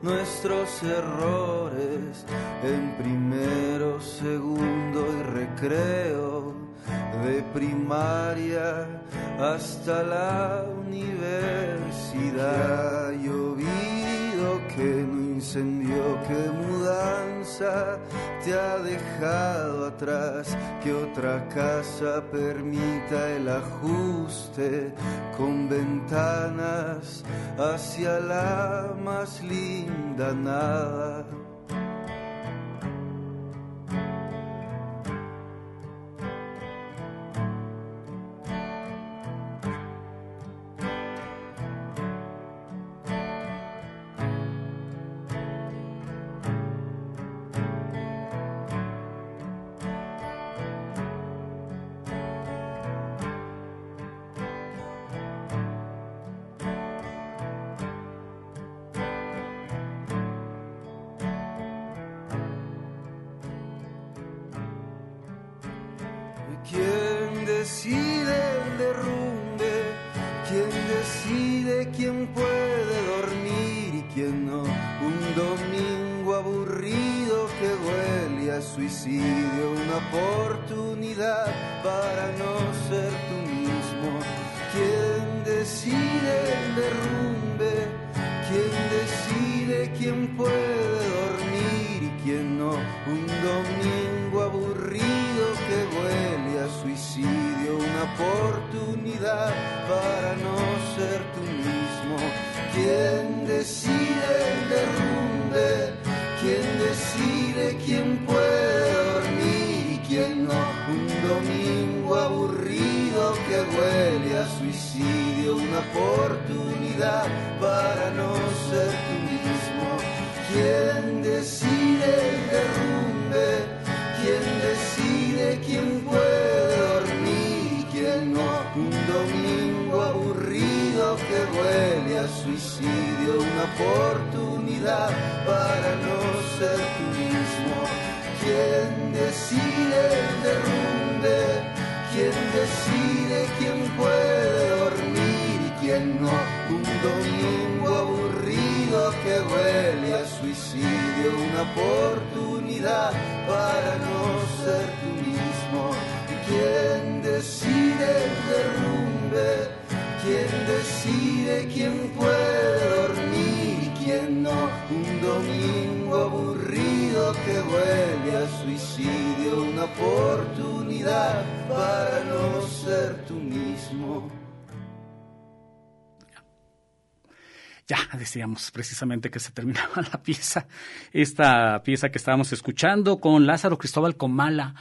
Nuestros errores en primero, segundo y recreo, de primaria hasta la universidad. Llovido que no incendió, que mudanza te ha dejado atrás, que otra casa permita el ajuste con ventanas hacia la más linda nada. Quién puede dormir y quién no? Un domingo aburrido que huele a suicidio, una oportunidad para no ser tú mismo. ¿Quién decide el derrumbe? ¿Quién decide quién puede dormir y quién no? Un domingo aburrido que huele a suicidio, una oportunidad para no. ¿Quién decide el derrumbe? ¿Quién decide quién puede dormir y quién no? Un domingo aburrido que huele a suicidio, una oportunidad para no ser tú mismo. ¿Quién decide oportunidad para no ser tú mismo. ¿Quién decide el derrumbe? ¿Quién decide quién puede dormir y quién no? Un domingo aburrido que huele a suicidio, una oportunidad para no ser tú mismo. ¿Quién decide el derrumbe? ¿Quién decide quién puede dormir Un domingo aburrido que huele a suicidio, una oportunidad para no ser tú mismo. Ya decíamos precisamente que se terminaba la pieza, esta pieza que estábamos escuchando con Lázaro Cristóbal Comala,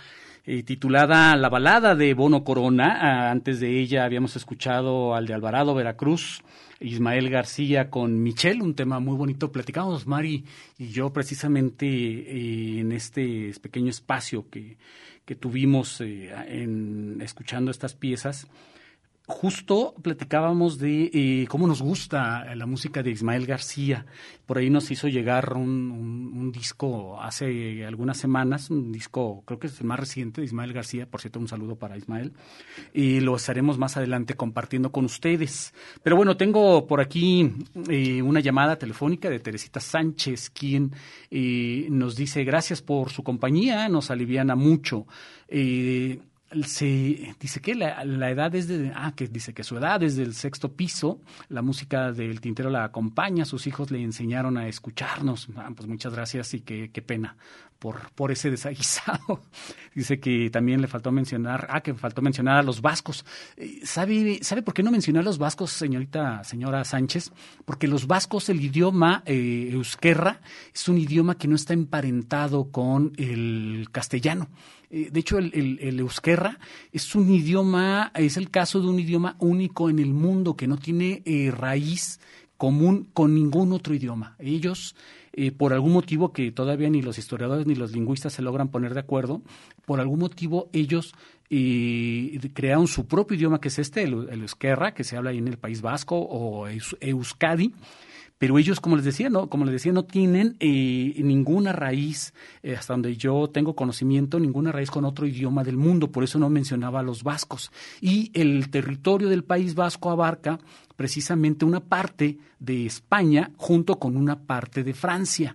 eh, titulada La balada de Bono Corona. Ah, antes de ella habíamos escuchado al de Alvarado Veracruz, Ismael García con Michelle, un tema muy bonito. Platicamos Mari y yo precisamente eh, en este pequeño espacio que, que tuvimos eh, en, escuchando estas piezas justo platicábamos de eh, cómo nos gusta la música de Ismael García. Por ahí nos hizo llegar un, disco hace algunas semanas, un disco creo que es el más reciente de Ismael García, por cierto un saludo para Ismael, y lo estaremos más adelante compartiendo con ustedes. Pero bueno, tengo por aquí eh, una llamada telefónica de Teresita Sánchez, quien eh, nos dice gracias por su compañía, nos aliviana mucho. Eh, se dice que la, edad es de ah que dice que su edad es del sexto piso la música del tintero la acompaña sus hijos le enseñaron a escucharnos. Ah, pues muchas gracias y qué, qué pena por por ese desaguisado. Dice que también le faltó mencionar ah que faltó mencionar a los vascos. Sabe sabe por qué no mencioné a los vascos señorita señora Sánchez porque los vascos el idioma eh, euskera es un idioma que no está emparentado con el castellano de hecho, el, el, euskera es un idioma, es el caso de un idioma único en el mundo que no tiene eh, raíz común con ningún otro idioma. Ellos, eh, por algún motivo que todavía ni los historiadores ni los lingüistas se logran poner de acuerdo, por algún motivo ellos eh, crearon su propio idioma, que es este, el, el euskera, que se habla ahí en el País Vasco o eus, euskadi pero ellos, como les decía, no, como les decía, no tienen eh, ninguna raíz, eh, hasta donde yo tengo conocimiento, ninguna raíz con otro idioma del mundo, por eso no mencionaba a los vascos. Y el territorio del País Vasco abarca precisamente una parte de España junto con una parte de Francia.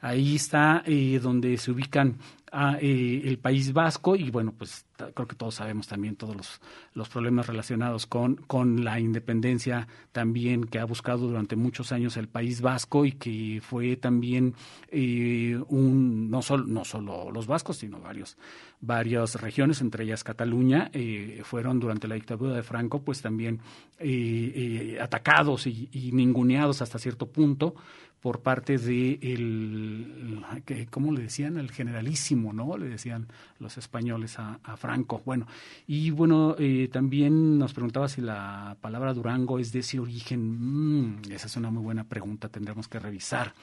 Ahí está eh, donde se ubican a, eh, el País Vasco y bueno, pues creo que todos sabemos también todos los, los problemas relacionados con, con la independencia también que ha buscado durante muchos años el País Vasco y que fue también eh, un no solo no solo los vascos sino varios varias regiones entre ellas Cataluña eh, fueron durante la dictadura de Franco pues también eh, atacados y, y ninguneados hasta cierto punto por parte de el, ¿cómo le decían? El generalísimo, ¿no? Le decían los españoles a, a Franco. Bueno, y bueno, eh, también nos preguntaba si la palabra Durango es de ese origen. Mm, esa es una muy buena pregunta, tendremos que revisar.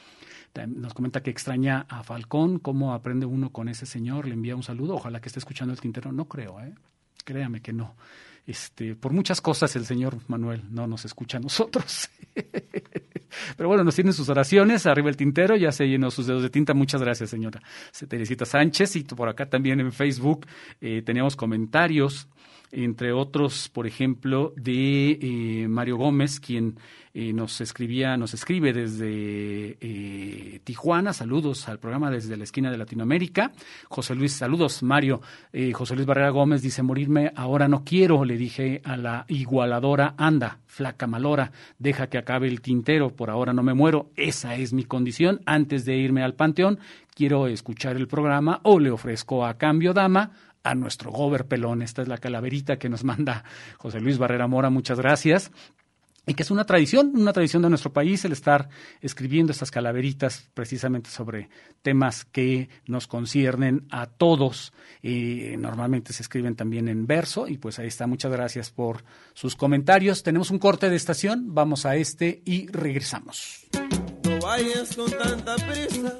Nos comenta que extraña a Falcón, cómo aprende uno con ese señor, le envía un saludo, ojalá que esté escuchando el tintero, no creo, ¿eh? créame que no. Este, por muchas cosas el señor Manuel no nos escucha a nosotros. Pero bueno, nos tienen sus oraciones, arriba el tintero, ya se llenó sus dedos de tinta. Muchas gracias, señora Teresita Sánchez. Y por acá también en Facebook eh, teníamos comentarios entre otros, por ejemplo, de eh, Mario Gómez, quien eh, nos escribía, nos escribe desde eh, Tijuana, saludos al programa desde la esquina de Latinoamérica. José Luis, saludos, Mario. José Luis Barrera Gómez dice, morirme ahora no quiero, le dije a la igualadora, anda, flaca malora, deja que acabe el tintero, por ahora no me muero, esa es mi condición, antes de irme al panteón, quiero escuchar el programa o le ofrezco a cambio dama a nuestro Gober Pelón. Esta es la calaverita que nos manda José Luis Barrera Mora. Muchas gracias y que es una tradición, una tradición de nuestro país el estar escribiendo estas calaveritas precisamente sobre temas que nos conciernen a todos. y normalmente se escriben también en verso y pues ahí está. Muchas gracias por sus comentarios. Tenemos un corte de estación, vamos a este y regresamos. No vayas con tanta prisa.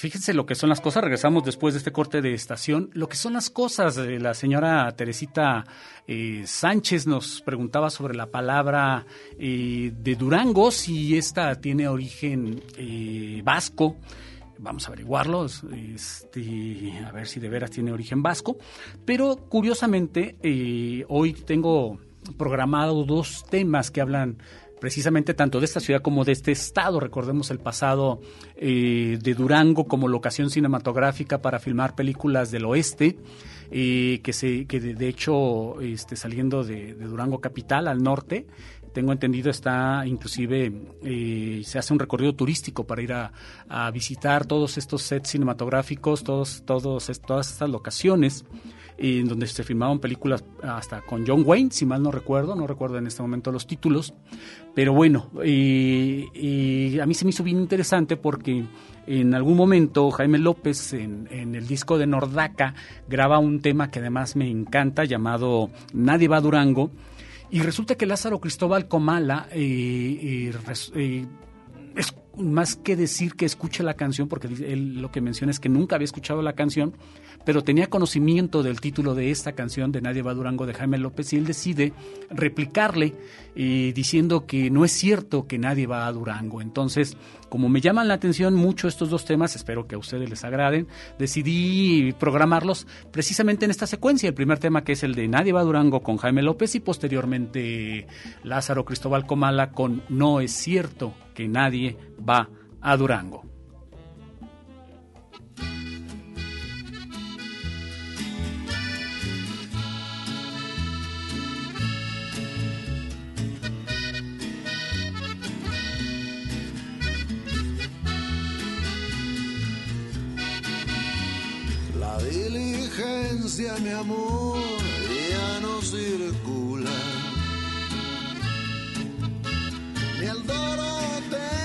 Fíjense lo que son las cosas. Regresamos después de este corte de estación. Lo que son las cosas. la señora Teresita eh, Sánchez nos preguntaba sobre la palabra eh, de Durango, si esta tiene origen eh, vasco. Vamos a averiguarlo, este, a ver si de veras tiene origen vasco. Pero curiosamente, hoy tengo programado dos temas que hablan precisamente tanto de esta ciudad como de este estado. Recordemos el pasado eh, de Durango como locación cinematográfica para filmar películas del oeste. Eh, que se que de, hecho este, saliendo de, Durango capital al norte tengo entendido está inclusive eh, se hace un recorrido turístico para ir a, visitar todos estos sets cinematográficos todos todos todas estas locaciones en donde se filmaban películas hasta con John Wayne, si mal no recuerdo, no recuerdo en este momento los títulos, pero bueno, y a mí se me hizo bien interesante porque en algún momento Jaime López en, el disco de Nordaca graba un tema que además me encanta llamado Nadie va a Durango, y resulta que Lázaro Cristóbal Comala eh, eh, eh, es más que decir que escuche la canción, porque él lo que menciona es que nunca había escuchado la canción, pero tenía conocimiento del título de esta canción de Nadie va Durango de Jaime López y él decide replicarle eh, diciendo que no es cierto que nadie va a Durango. Entonces, como me llaman la atención mucho estos dos temas, espero que a ustedes les agraden, decidí programarlos precisamente en esta secuencia. El primer tema que es el de Nadie va a Durango con Jaime López y posteriormente Lázaro Cristóbal Comala con No es cierto que nadie va a Durango. mi amor ya no circula. El doroteo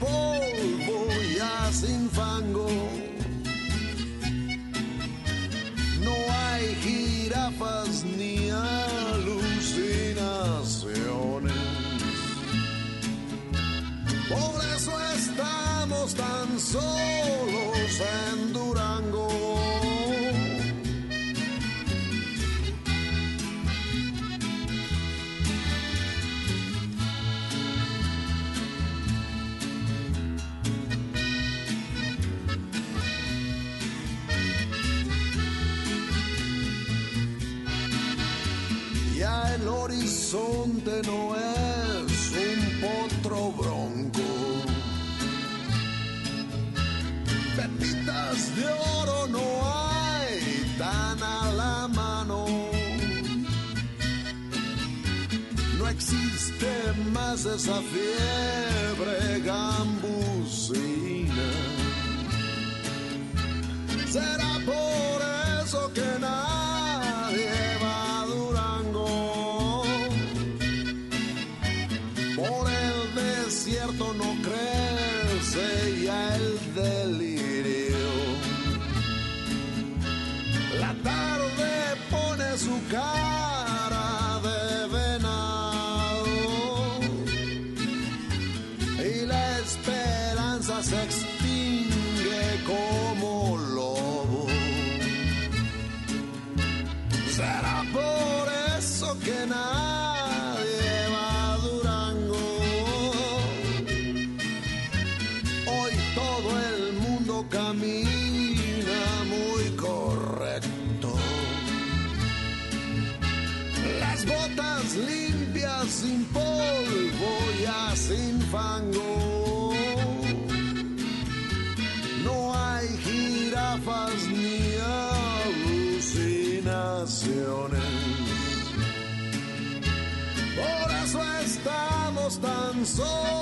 povo. Horizonte no es un potro bronco. Pepitas de oro no hay tan a la mano. No existe más esa fiebre gambusina. Será por eso que nadie estamos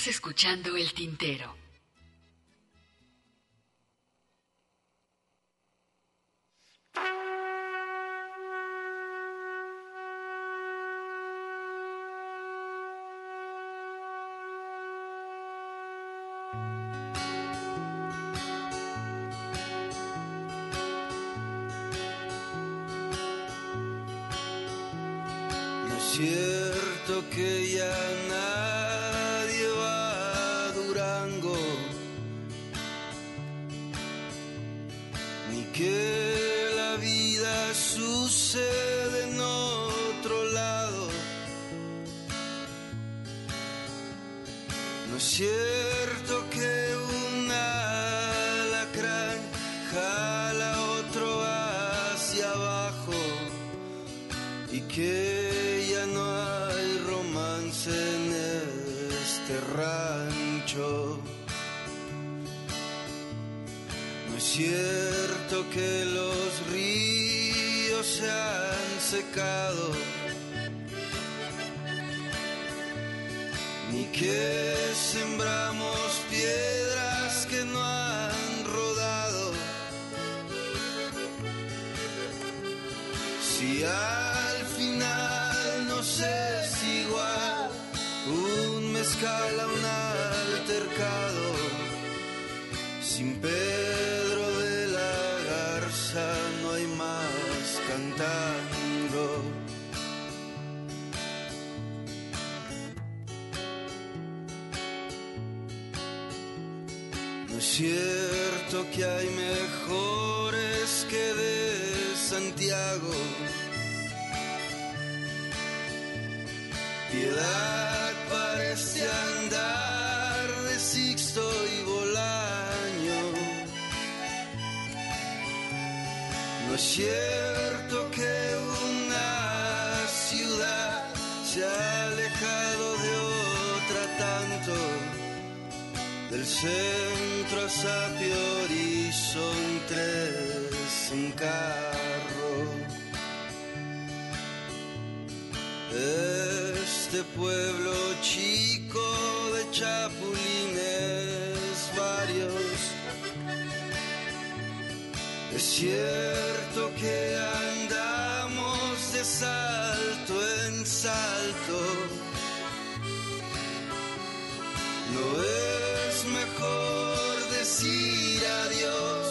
Estás escuchando el tintero. Si al final nos es igual un mezcal a un altercado, sin Pedro de la Garza no hay más cantando. Es cierto que hay cierto que una ciudad se ha alejado de otra tanto. Del centro a Sapiori son tres en carro. Este pueblo chico de chapulines varios. Es cierto que andamos de salto en salto. No es mejor decir adiós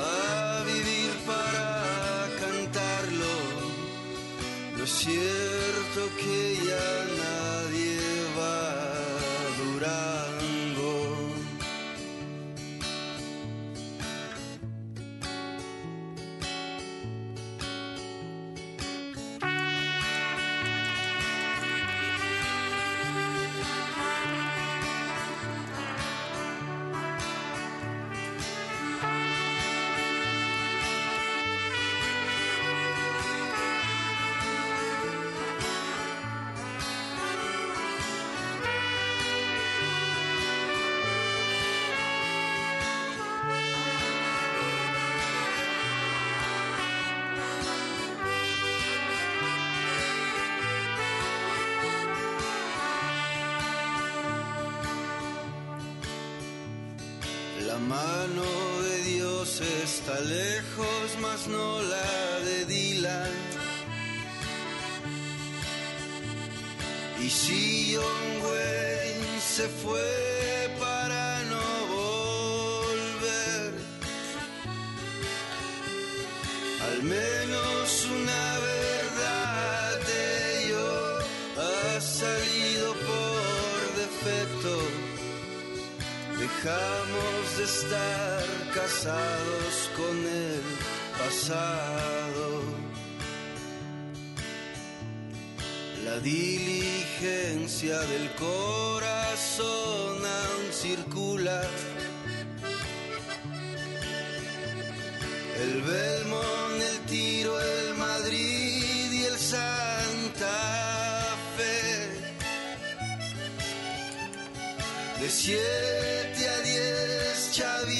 a vivir para cantarlo. Lo cierto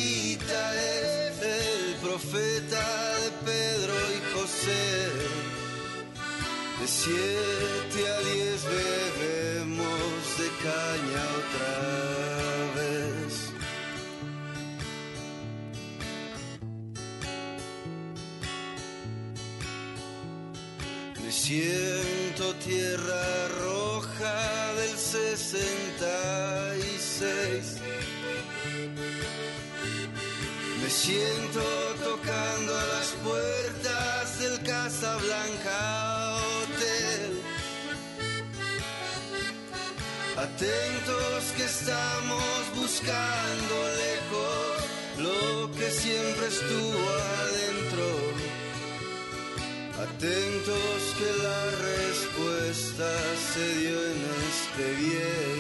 es el profeta de Pedro y José. De siete a diez bebemos de caña otra vez. Me siento tierra roja del 66. Siento tocando a las puertas del Casablanca Hotel. Atentos que estamos buscando lejos lo que siempre estuvo adentro. Atentos que la respuesta se dio en este viento.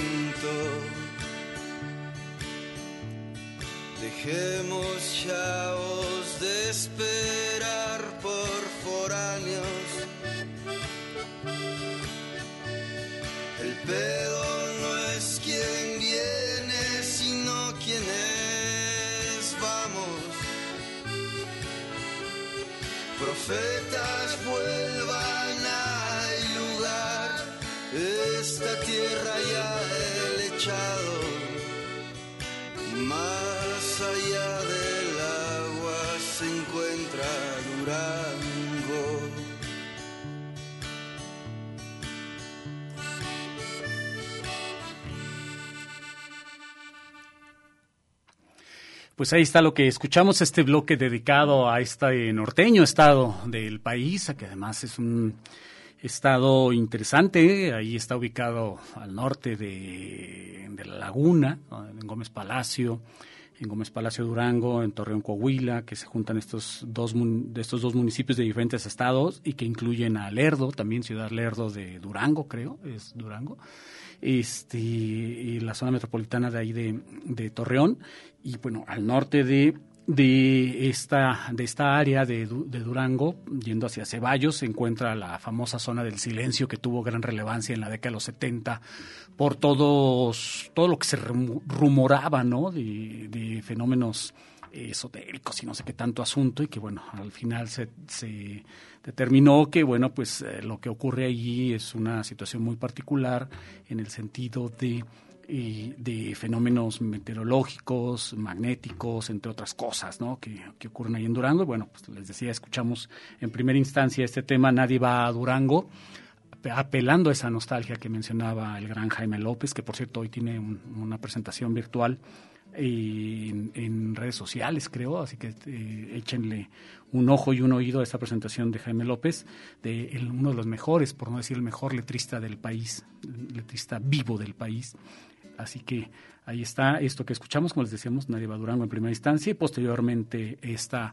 Dejemos chavos de esperar por foráneos. El pedo no es quien viene, sino quien es. Vamos. Pues ahí está lo que escuchamos, este bloque dedicado a este norteño estado del país, que además es un estado interesante, ahí está ubicado al norte de, de la laguna, en Gómez Palacio, en Gómez Palacio Durango, en Torreón Coahuila, que se juntan estos dos, de estos dos municipios de diferentes estados y que incluyen a Lerdo, también Ciudad Lerdo de Durango, creo, es Durango este, y la zona metropolitana de ahí de, de Torreón y bueno, al norte de, de, esta, de esta área de, Durango, yendo hacia Ceballos, se encuentra la famosa zona del silencio que tuvo gran relevancia en la década de los 70 por todos, todo lo que se rumoraba ¿no? de, de fenómenos esotéricos y no sé qué tanto asunto y que bueno, al final se, se determinó que bueno, pues eh, lo que ocurre allí es una situación muy particular en el sentido de de fenómenos meteorológicos, magnéticos, entre otras cosas, ¿no? Que, que, ocurren ahí en Durango. Y bueno, pues les decía, escuchamos en primera instancia este tema, Nadie va a Durango, apelando a esa nostalgia que mencionaba el gran Jaime López, que por cierto hoy tiene una presentación virtual en, redes sociales, creo, así que eh, échenle un ojo y un oído a esta presentación de Jaime López, de uno de los mejores, por no decir el mejor letrista del país, letrista vivo del país. Así que ahí está esto que escuchamos, como les decíamos, Nadie va Durango en primera instancia y posteriormente esta,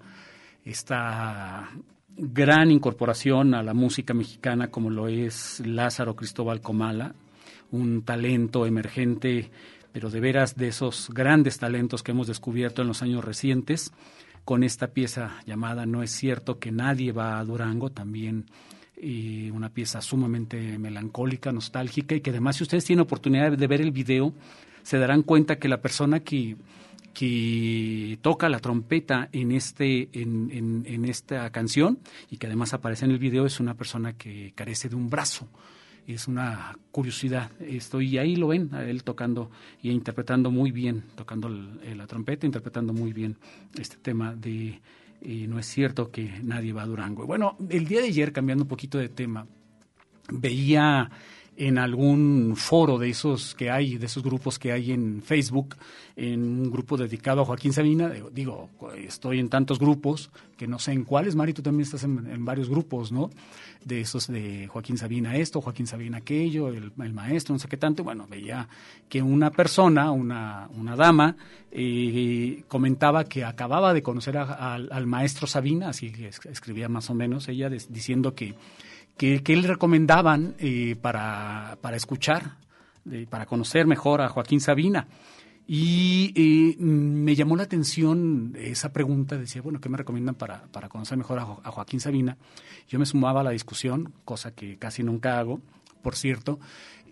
esta gran incorporación a la música mexicana como lo es Lázaro Cristóbal Comala, un talento emergente, pero de veras de esos grandes talentos que hemos descubierto en los años recientes, con esta pieza llamada No es cierto que nadie va a Durango, también y una pieza sumamente melancólica, nostálgica y que además si ustedes tienen oportunidad de ver el video, se darán cuenta que la persona que, que toca la trompeta en, este, en, en, esta canción y que además aparece en el video es una persona que carece de un brazo. Es una curiosidad. Esto, y ahí lo ven, él tocando y interpretando muy bien, tocando la trompeta, interpretando muy bien este tema de y no es cierto que nadie va a Durango. Bueno, el día de ayer, cambiando un poquito de tema, veía en algún foro de esos que hay, de esos grupos que hay en Facebook, en un grupo dedicado a Joaquín Sabina. Digo, estoy en tantos grupos que no sé en cuáles, Mari, tú también estás en, varios grupos, ¿no? De esos de Joaquín Sabina esto, Joaquín Sabina aquello, el, maestro, no sé qué tanto. Bueno, veía que una persona, una, una dama, eh, comentaba que acababa de conocer al maestro Sabina, así escribía más o menos ella, diciendo que que, que él recomendaban eh, para, para, escuchar, para conocer mejor a Joaquín Sabina. Y eh, me llamó la atención esa pregunta, decía, bueno, ¿qué me recomiendan para, para conocer mejor a, Joaquín Sabina? Yo me sumaba a la discusión, cosa que casi nunca hago, por cierto,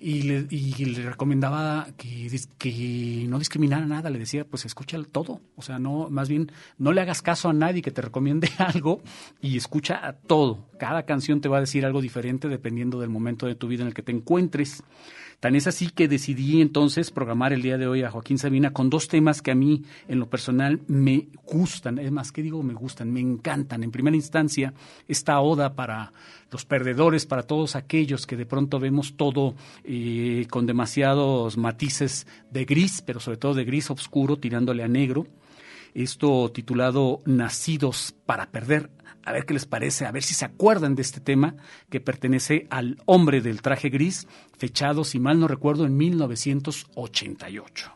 y le, y le recomendaba que, no discriminara nada, le decía, pues escucha todo, o sea, no, más bien no le hagas caso a nadie que te recomiende algo y escucha a todo. Cada canción te va a decir algo diferente dependiendo del momento de tu vida en el que te encuentres. Tan es así que decidí entonces programar el día de hoy a Joaquín Sabina con dos temas que a mí en lo personal me gustan, es más, ¿qué digo? Me gustan, me encantan. En primera instancia, esta oda para los perdedores, para todos aquellos que de pronto vemos todo eh, con demasiados matices de gris, pero sobre todo de gris oscuro tirándole a negro. Esto titulado Nacidos para Perder a ver qué les parece, a ver si se acuerdan de este tema que pertenece al hombre del traje gris, fechado, si mal no recuerdo, en 1988.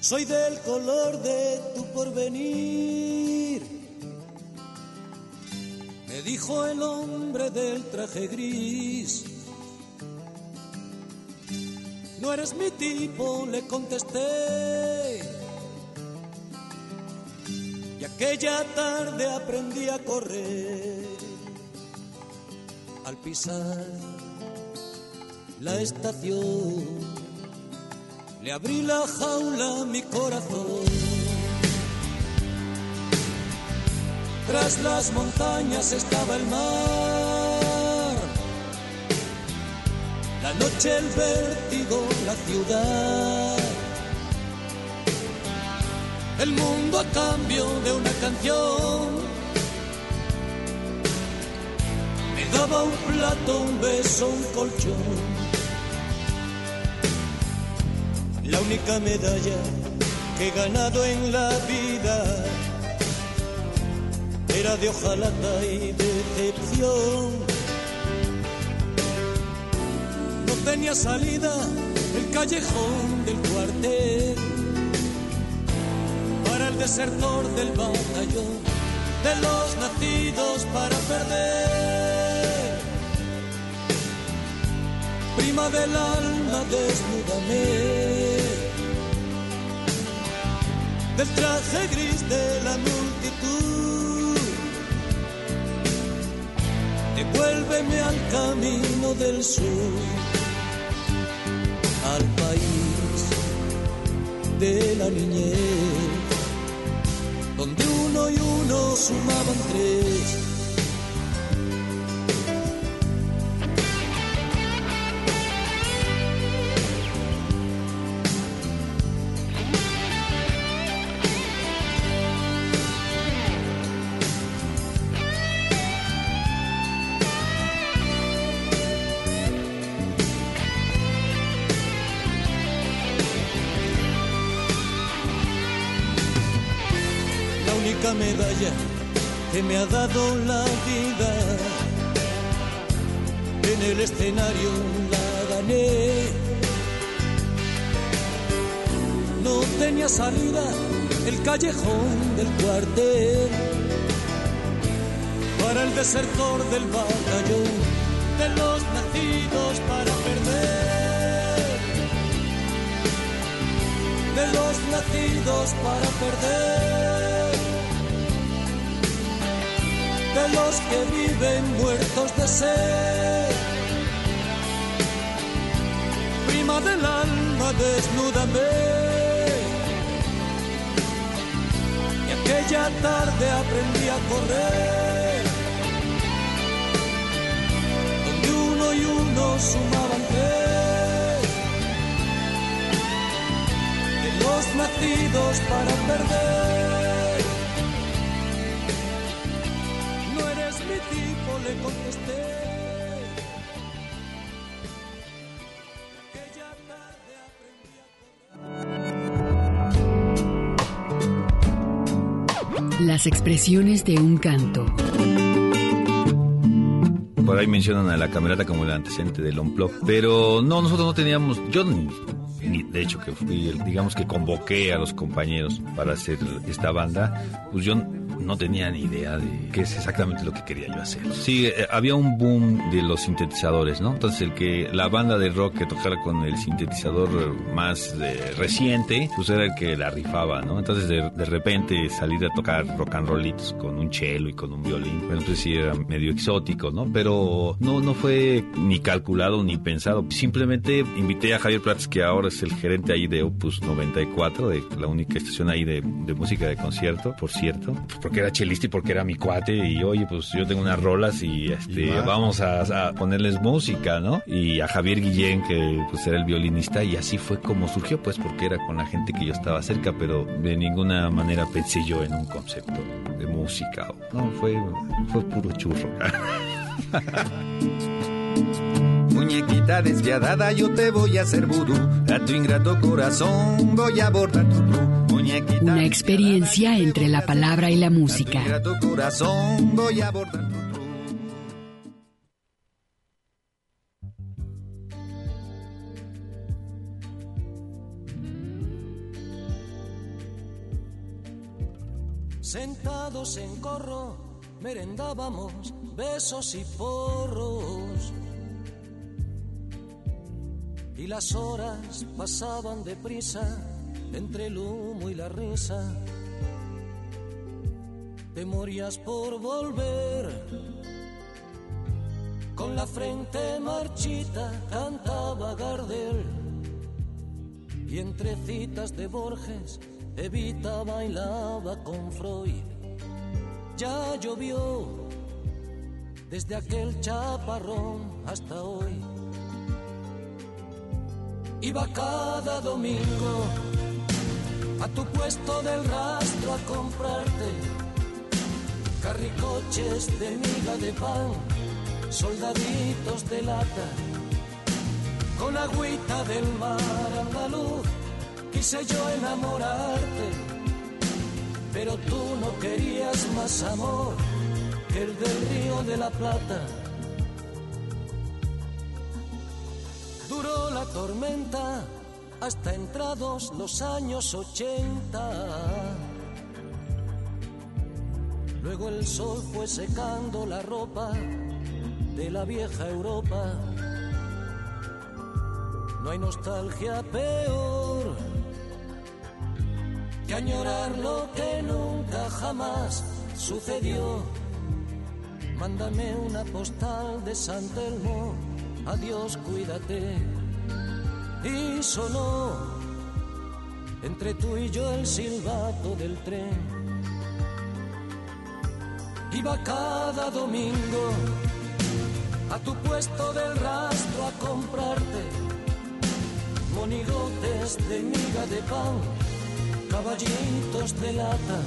Soy del color de tu porvenir me dijo el hombre del traje gris. No eres mi tipo, le contesté. Y aquella tarde aprendí a correr. Al pisar la estación, le abrí la jaula a mi corazón. Tras las montañas estaba el mar. La noche, el vértigo, la ciudad. El mundo a cambio de una canción. Me daba un plato, un beso, un colchón. La única medalla que he ganado en la vida era de hojalata y decepción. No tenía salida el callejón del cuartel para el desertor del batallón de los nacidos para perder. Prima del alma, desnúdame del traje gris de la multitud. devuélveme al camino del sur, al país de la niñez, donde uno y uno sumaban tres. Ha dado la vida en el escenario la gané. No tenía salida el callejón del cuartel para el desertor del batallón de los nacidos para perder. De los nacidos para perder. Los que viven muertos de sed. Prima del alma, desnúdame. Y aquella tarde aprendí a correr. Donde uno y uno sumaban tres. De los nacidos para perder. Expresiones de un canto. Por ahí mencionan a la camerata como el antecedente del Unplug, pero no, nosotros no teníamos, yo ni, de hecho que fui, digamos que convoqué a los compañeros para hacer esta banda, pues yo no tenía ni idea de qué es exactamente lo que quería yo hacer. Sí, eh, había un boom de los sintetizadores, ¿no? Entonces el que la banda de rock que tocara con el sintetizador más eh, reciente, pues era el que la rifaba, ¿no? Entonces de, de repente salir a tocar rock and rollitos con un cello y con un violín, bueno, pues sí era medio exótico, ¿no? Pero no, no fue ni calculado ni pensado. Simplemente invité a Javier Prats, que ahora es el gerente ahí de Opus 94, de la única estación ahí de, de música de concierto, por cierto, pues porque era chelista y porque era mi cuate y oye, pues yo tengo unas rolas y este Y vamos a, a ponerles música, ¿no? Y a Javier Guillén, que pues era el violinista, y así fue como surgió, pues porque era con la gente que yo estaba cerca, pero de ninguna manera pensé yo en un concepto de música. No, fue, fue puro churro. Muñequita desviadada, yo te voy a hacer vudú. A tu ingrato corazón voy a bordar tu Una experiencia entre la palabra y la música. Sentados en corro, merendábamos besos y porros. Y las horas pasaban deprisa entre el humo y la risa. Te morías por volver. Con la frente marchita cantaba Gardel. Y entre citas de Borges, Evita bailaba con Freud. Ya llovió desde aquel chaparrón hasta hoy. Iba cada domingo a tu puesto del rastro a comprarte carricoches de miga de pan, soldaditos de lata, con agüita del mar andaluz quise yo enamorarte, pero tú no querías más amor que el del río de la Plata. Duró la tormenta hasta entrados los años ochenta. Luego el sol fue secando la ropa de la vieja Europa. No hay nostalgia peor que añorar lo que nunca jamás sucedió. Mándame una postal de San Telmo, adiós, cuídate. Y sonó entre tú y yo el silbato del tren. Iba cada domingo a tu puesto del rastro a comprarte monigotes de miga de pan, caballitos de lata,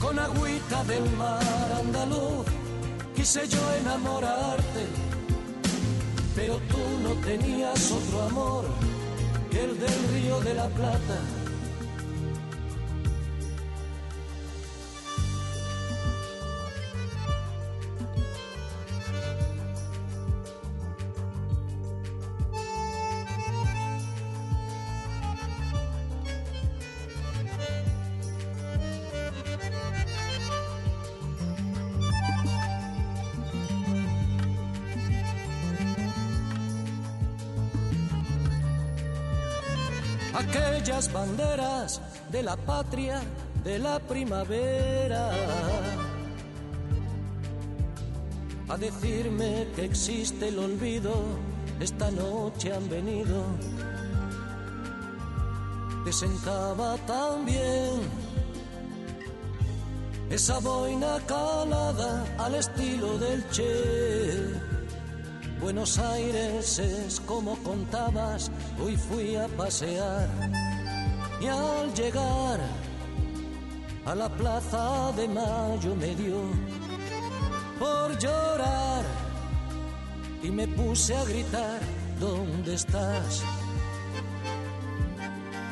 con agüita del mar andaluz. Quise yo enamorarte, pero tú no tenías otro amor que el del río de la Plata. Aquellas banderas de la patria de la primavera. A decirme que existe el olvido, esta noche han venido. Tan bien esa boina calada al estilo del Che Buenos Aires es como contabas, hoy fui a pasear y al llegar a la plaza de Mayo me dio por llorar y me puse a gritar, ¿dónde estás?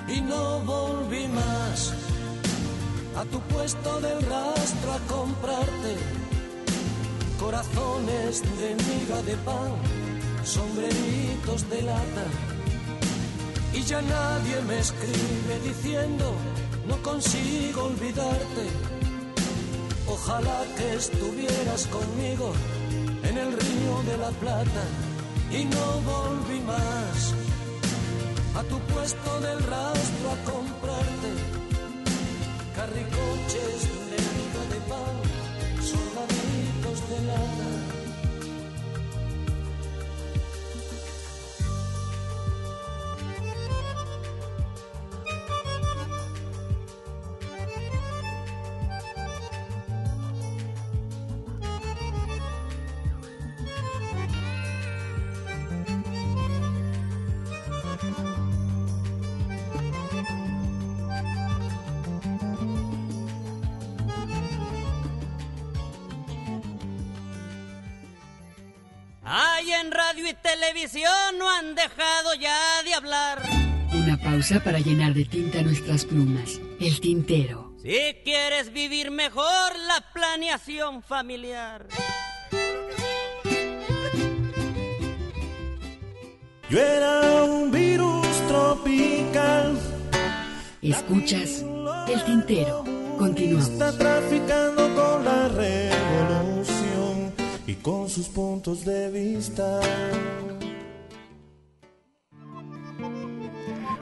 Y no volví más a tu puesto del rastro a comprarte corazones de miga de pan, sombreritos de lata. Y ya nadie me escribe diciendo, no consigo olvidarte. Ojalá que estuvieras conmigo en el río de la Plata y no volví más a tu puesto del rastro a comprarte carricoches soldaditos televisión no han dejado ya de hablar. Una pausa para llenar de tinta nuestras plumas. El tintero. Si quieres vivir mejor la planeación familiar. Yo era un virus tropical. Escuchas El tintero. Continuamos. Está traficando con con sus puntos de vista.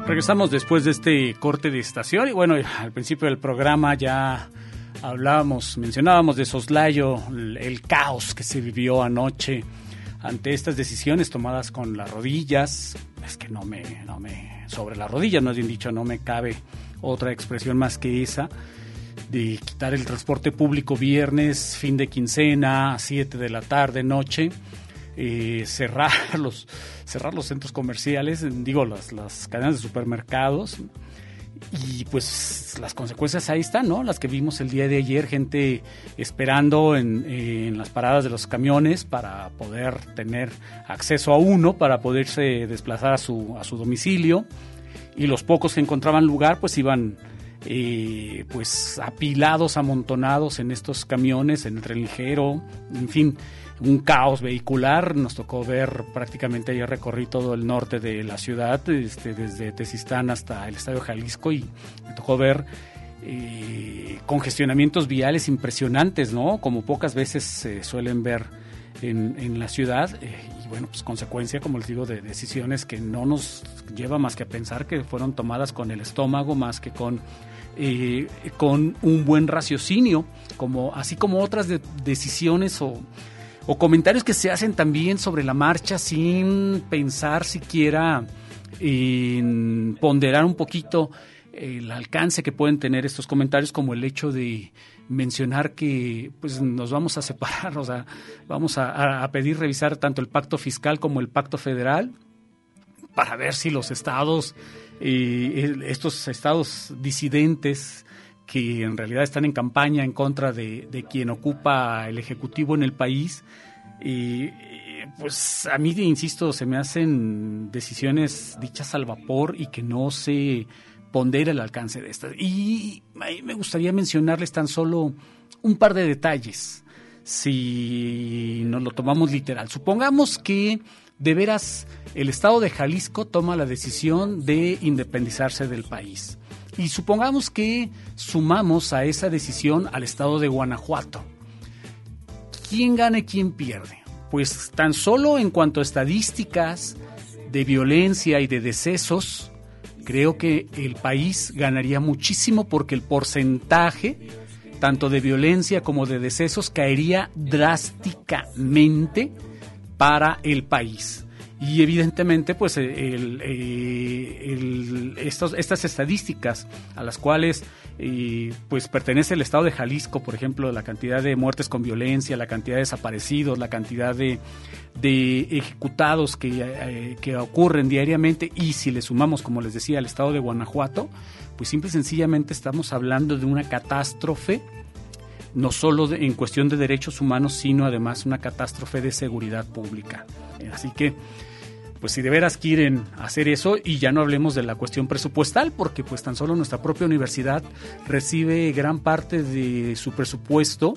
Regresamos después de este corte de estación y bueno, al principio del programa ya hablábamos, mencionábamos de soslayo, el, caos que se vivió anoche ante estas decisiones tomadas con las rodillas. Es que no me, no me, sobre las rodillas, más bien dicho, no me cabe otra expresión más que esa de quitar el transporte público viernes, fin de quincena, 7 de la tarde, noche, eh, cerrar, los, cerrar los centros comerciales, digo, las, las cadenas de supermercados. Y pues las consecuencias ahí están, ¿no? Las que vimos el día de ayer, gente esperando en, en, las paradas de los camiones para poder tener acceso a uno, para poderse desplazar a su, a su domicilio. Y los pocos que encontraban lugar, pues iban eh, pues apilados, amontonados en estos camiones, en el tren ligero, en fin, un caos vehicular. Nos tocó ver prácticamente ayer recorrí todo el norte de la ciudad, este, desde Tezistán hasta el Estadio Jalisco y me tocó ver eh, congestionamientos viales impresionantes, ¿no? Como pocas veces se suelen ver en, en la ciudad. Bueno, pues consecuencia, como les digo, de decisiones que no nos lleva más que a pensar que fueron tomadas con el estómago más que con eh, con un buen raciocinio, como, así como otras de, decisiones o, o, comentarios que se hacen también sobre la marcha sin pensar siquiera en ponderar un poquito el alcance que pueden tener estos comentarios, como el hecho de mencionar que pues nos vamos a separar, o sea, vamos a, pedir revisar tanto el pacto fiscal como el pacto federal para ver si los estados, eh, estos estados disidentes que en realidad están en campaña en contra de, de quien ocupa el ejecutivo en el país, y pues a mí, insisto, se me hacen decisiones dichas al vapor y que no se pondera el alcance de estas. Y me gustaría mencionarles tan solo un par de detalles, si nos lo tomamos literal. Supongamos que de veras el Estado de Jalisco toma la decisión de independizarse del país. Y supongamos que sumamos a esa decisión al Estado de Guanajuato. ¿Quién gana y quién pierde? Pues tan solo en cuanto a estadísticas de violencia y de decesos, creo que el país ganaría muchísimo porque el porcentaje tanto de violencia como de decesos caería drásticamente para el país. Y evidentemente, pues el, eh, estas estadísticas a las cuales eh, pues pertenece el estado de Jalisco, por ejemplo, la cantidad de muertes con violencia, la cantidad de desaparecidos, la cantidad de, ejecutados que, eh, que ocurren diariamente, y si le sumamos, como les decía, al estado de Guanajuato, pues simple y sencillamente estamos hablando de una catástrofe no solo en cuestión de derechos humanos, sino además una catástrofe de seguridad pública. Así que pues si de veras quieren hacer eso y ya no hablemos de la cuestión presupuestal porque pues tan solo nuestra propia universidad recibe gran parte de su presupuesto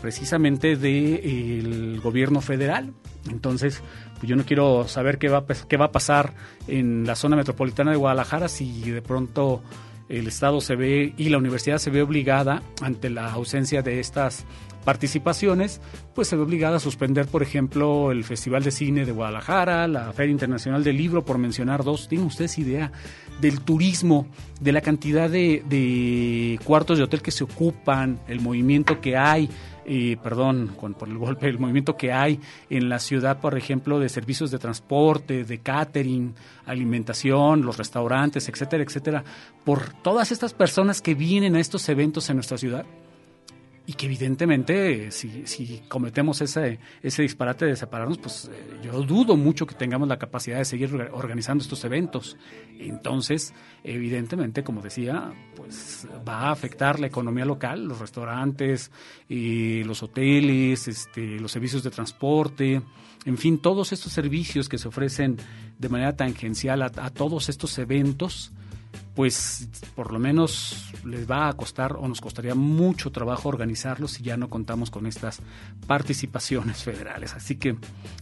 precisamente del gobierno federal. Entonces, pues yo no quiero saber qué va, qué va a pasar en la zona metropolitana de Guadalajara si de pronto el Estado se ve y la universidad se ve obligada ante la ausencia de estas participaciones, pues se ve obligada a suspender, por ejemplo, el Festival de Cine de Guadalajara, la Feria Internacional del Libro, por mencionar dos. ¿Tienen ustedes idea del turismo, de la cantidad de, cuartos de hotel que se ocupan, el movimiento que hay? Eh, perdón por el golpe, el movimiento que hay en la ciudad, por ejemplo, de servicios de transporte, de catering, alimentación, los restaurantes, etcétera, etcétera, por todas estas personas que vienen a estos eventos en nuestra ciudad y que evidentemente si, si cometemos ese, ese disparate de separarnos, pues eh, yo dudo mucho que tengamos la capacidad de seguir organizando estos eventos. Entonces, evidentemente, como decía, pues va a afectar la economía local, los restaurantes, y los hoteles, este, los servicios de transporte, en fin, todos estos servicios que se ofrecen de manera tangencial a todos estos eventos pues por lo menos les va a costar o nos costaría mucho trabajo organizarlos si ya no contamos con estas participaciones federales. Así que,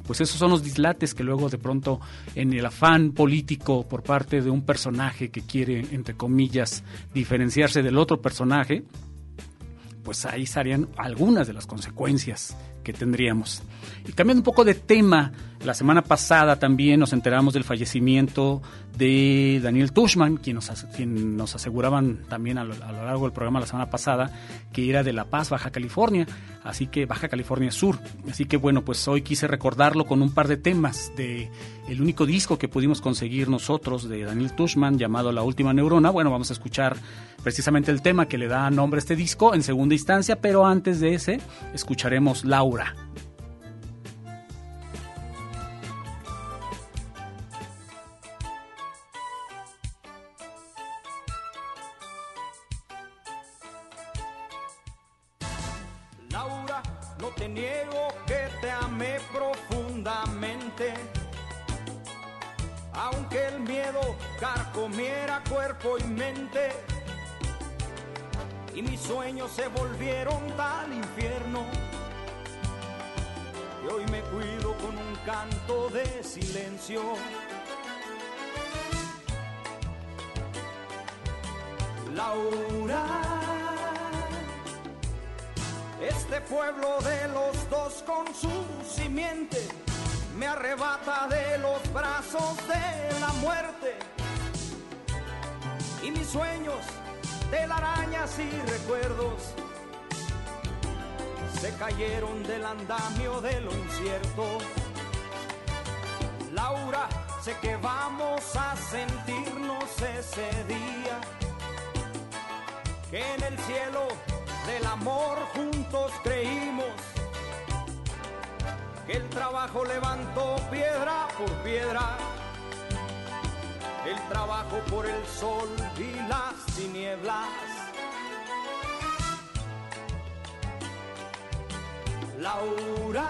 pues esos son los dislates que luego de pronto en el afán político por parte de un personaje que quiere, entre comillas, diferenciarse del otro personaje, pues ahí estarían algunas de las consecuencias que tendríamos. Y cambiando un poco de tema, la semana pasada también nos enteramos del fallecimiento de Daniel Tushman, quien nos, quien nos aseguraban también a lo, largo del programa la semana pasada que era de La Paz, Baja California, así que Baja California Sur. Así que bueno, pues hoy quise recordarlo con un par de temas de el único disco que pudimos conseguir nosotros de Daniel Tushman llamado La Última Neurona. Bueno, vamos a escuchar precisamente el tema que le da nombre a este disco en segunda instancia, pero antes de ese escucharemos Laura. Cuerpo y mente. Y mis sueños se volvieron tal infierno. Y hoy me cuido con un canto de silencio. Laura, este pueblo de los dos con su simiente me arrebata de los brazos de la muerte y mis sueños telarañas y recuerdos se cayeron del andamio de lo incierto. Laura, sé que vamos a sentirnos ese día, que en el cielo del amor juntos creímos, que el trabajo levantó piedra por piedra, el trabajo por el sol y las tinieblas. Laura,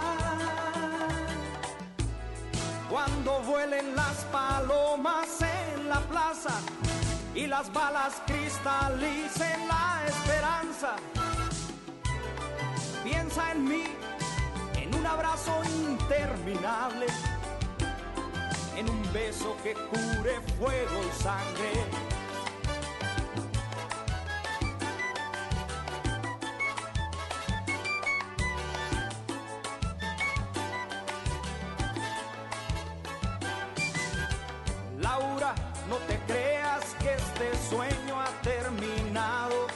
cuando vuelen las palomas en la plaza y las balas cristalicen la esperanza, piensa en mí, en un abrazo interminable, en un beso que cure fuego y sangre. Laura, no te creas que este sueño ha terminado.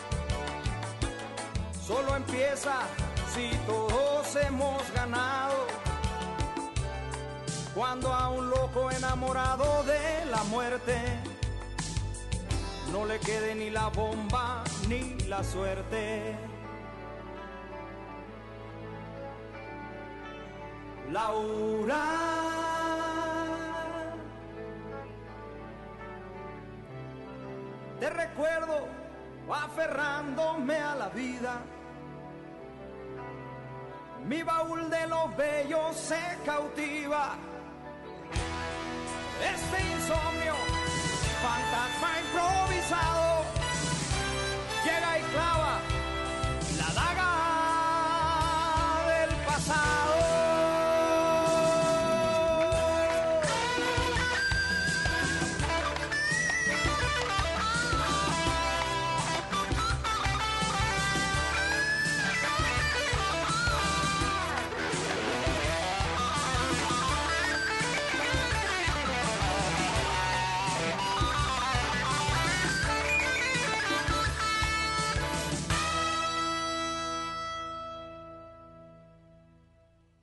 Solo empieza si todos hemos ganado. Cuando a un loco enamorado de la muerte no le quede ni la bomba ni la suerte. Laura. Te recuerdo aferrándome a la vida. Mi baúl de los bellos se cautiva. Este insomnio, fantasma improvisado,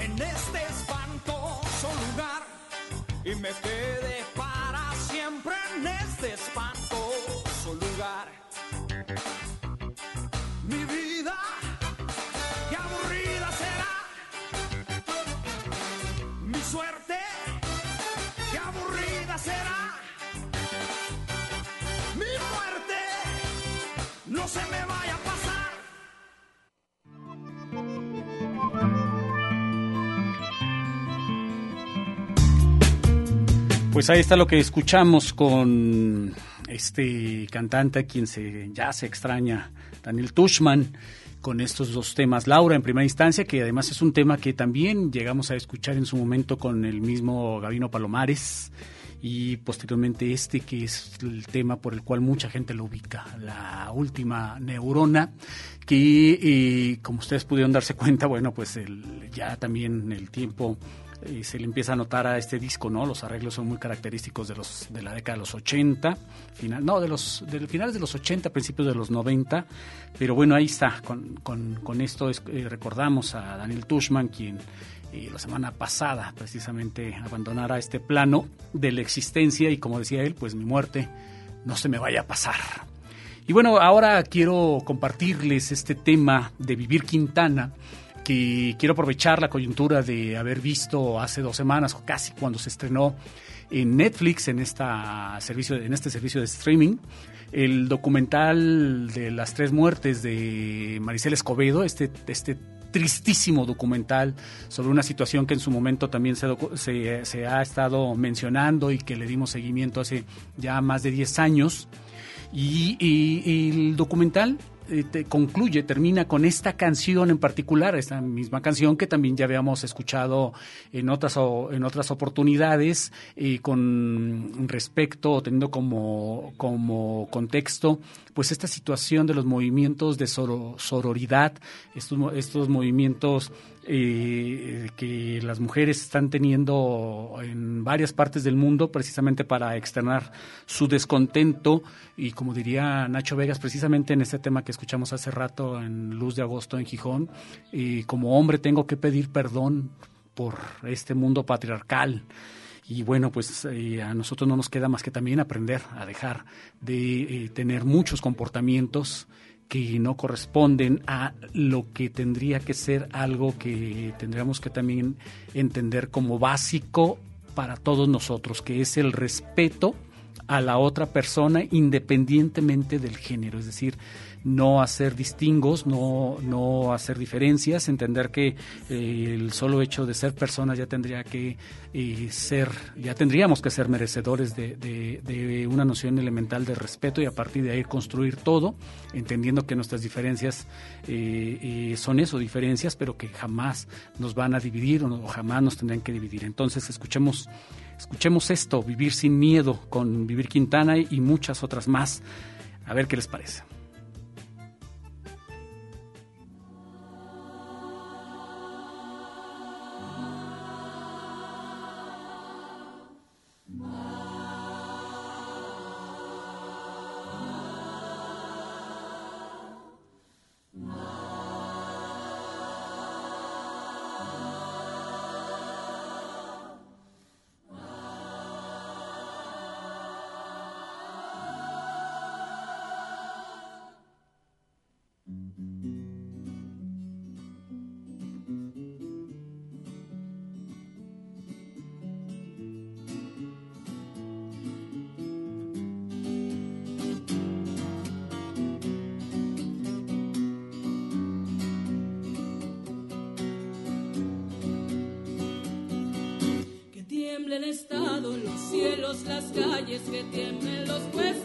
en este espantoso lugar y me quedo. Pues ahí está lo que escuchamos con este cantante a quien se, ya se extraña, Daniel Tushman, con estos dos temas. Laura, en primera instancia, que además es un tema que también llegamos a escuchar en su momento con el mismo Gabino Palomares y posteriormente este que es el tema por el cual mucha gente lo ubica, la última neurona, que eh, como ustedes pudieron darse cuenta, bueno, pues el, ya también el tiempo se le empieza a notar a este disco, ¿no? Los arreglos son muy característicos de los de la década de los 80, final, no, de los del finales de los 80, principios de los 90, pero bueno, ahí está, con, con, esto es- eh, recordamos a Daniel Tushman, quien eh, la semana pasada precisamente abandonara este plano de la existencia y como decía él, pues mi muerte no se me vaya a pasar. Y bueno, ahora quiero compartirles este tema de Vivir Quintana, que quiero aprovechar la coyuntura de haber visto hace dos semanas, casi cuando se estrenó en Netflix, en, esta servicio, en este servicio de streaming, el documental de las tres muertes de Maricel Escobedo, este, este tristísimo documental sobre una situación que en su momento también se, se, se ha estado mencionando y que le dimos seguimiento hace ya más de 10 años. Y, y- y el documental concluye, termina con esta canción en particular, esta misma canción que también ya habíamos escuchado en otras, en otras oportunidades, con respecto, teniendo como, como contexto, pues esta situación de los movimientos de soro- sororidad, estos, estos movimientos que las mujeres están teniendo en varias partes del mundo precisamente para externar su descontento y como diría Nacho Vegas precisamente en este tema que escuchamos hace rato en Luz de Agosto en Gijón, eh, como hombre tengo que pedir perdón por este mundo patriarcal. Y bueno, pues eh, a nosotros no nos queda más que también aprender a dejar de eh, tener muchos comportamientos que no corresponden a lo que tendría que ser algo que tendríamos que también entender como básico para todos nosotros, que es el respeto a la otra persona independientemente del género, es decir, no hacer distingos, no, no hacer diferencias, entender que eh, el solo hecho de ser personas ya tendría que eh, ser, ya tendríamos que ser merecedores de, de- de una noción elemental de respeto y a partir de ahí construir todo, entendiendo que nuestras diferencias eh, eh, son eso, diferencias, pero que jamás nos van a dividir o, no- o jamás nos tendrán que dividir. Entonces, escuchemos Escuchemos esto, Vivir sin miedo, con Vivir Quintana y muchas otras más. A ver qué les parece. Las calles, que tiemblen los jueces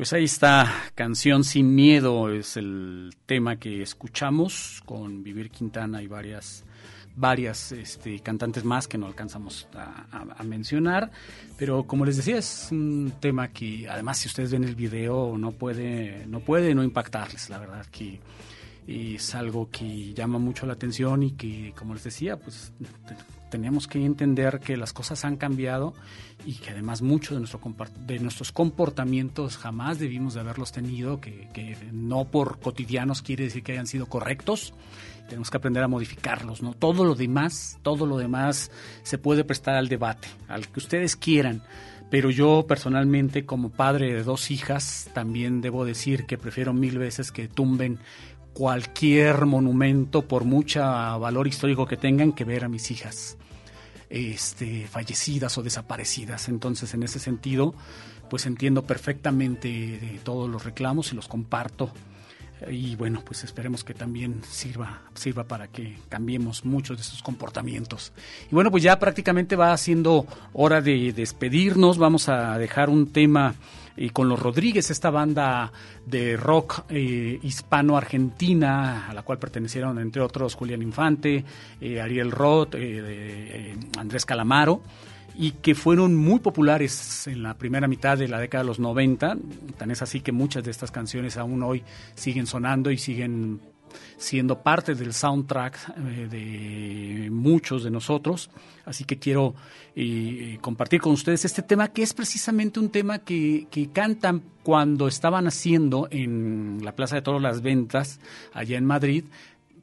Pues ahí está, Canción Sin Miedo es el tema que escuchamos con Vivir Quintana y varias varias este, cantantes más que no alcanzamos a, mencionar, pero como les decía es un tema que además si ustedes ven el video no puede no puede no impactarles, la verdad que es algo que llama mucho la atención y que como les decía pues te- tenemos que entender que las cosas han cambiado y que además muchos de, nuestros comportamientos jamás debimos de haberlos tenido, que no por cotidianos quiere decir que hayan sido correctos, tenemos que aprender a modificarlos, ¿no? Todo lo demás, todo lo demás se puede prestar al debate, al que ustedes quieran, pero yo personalmente como padre de dos hijas también debo decir que prefiero mil veces que tumben cualquier monumento por mucho valor histórico que tengan que ver a mis hijas este, fallecidas o desaparecidas. Entonces, en ese sentido, pues entiendo perfectamente de todos los reclamos y los comparto. Y bueno, pues esperemos que también sirva, sirva para que cambiemos muchos de estos comportamientos. Y bueno, pues ya prácticamente va siendo hora de despedirnos. Vamos a dejar un tema eh, con los Rodríguez, esta banda de rock eh, hispano-argentina, a la cual pertenecieron, entre otros, Julián Infante, eh, Ariel Roth, eh, eh, Andrés Calamaro y que fueron muy populares en la primera mitad de la década de los 90. Tan es así que muchas de estas canciones aún hoy siguen sonando y siguen siendo parte del soundtrack eh, de muchos de nosotros. Así que quiero eh, compartir con ustedes este tema que es precisamente un tema que, que cantan cuando estaban haciendo en la Plaza de Toros Las Ventas, allá en Madrid,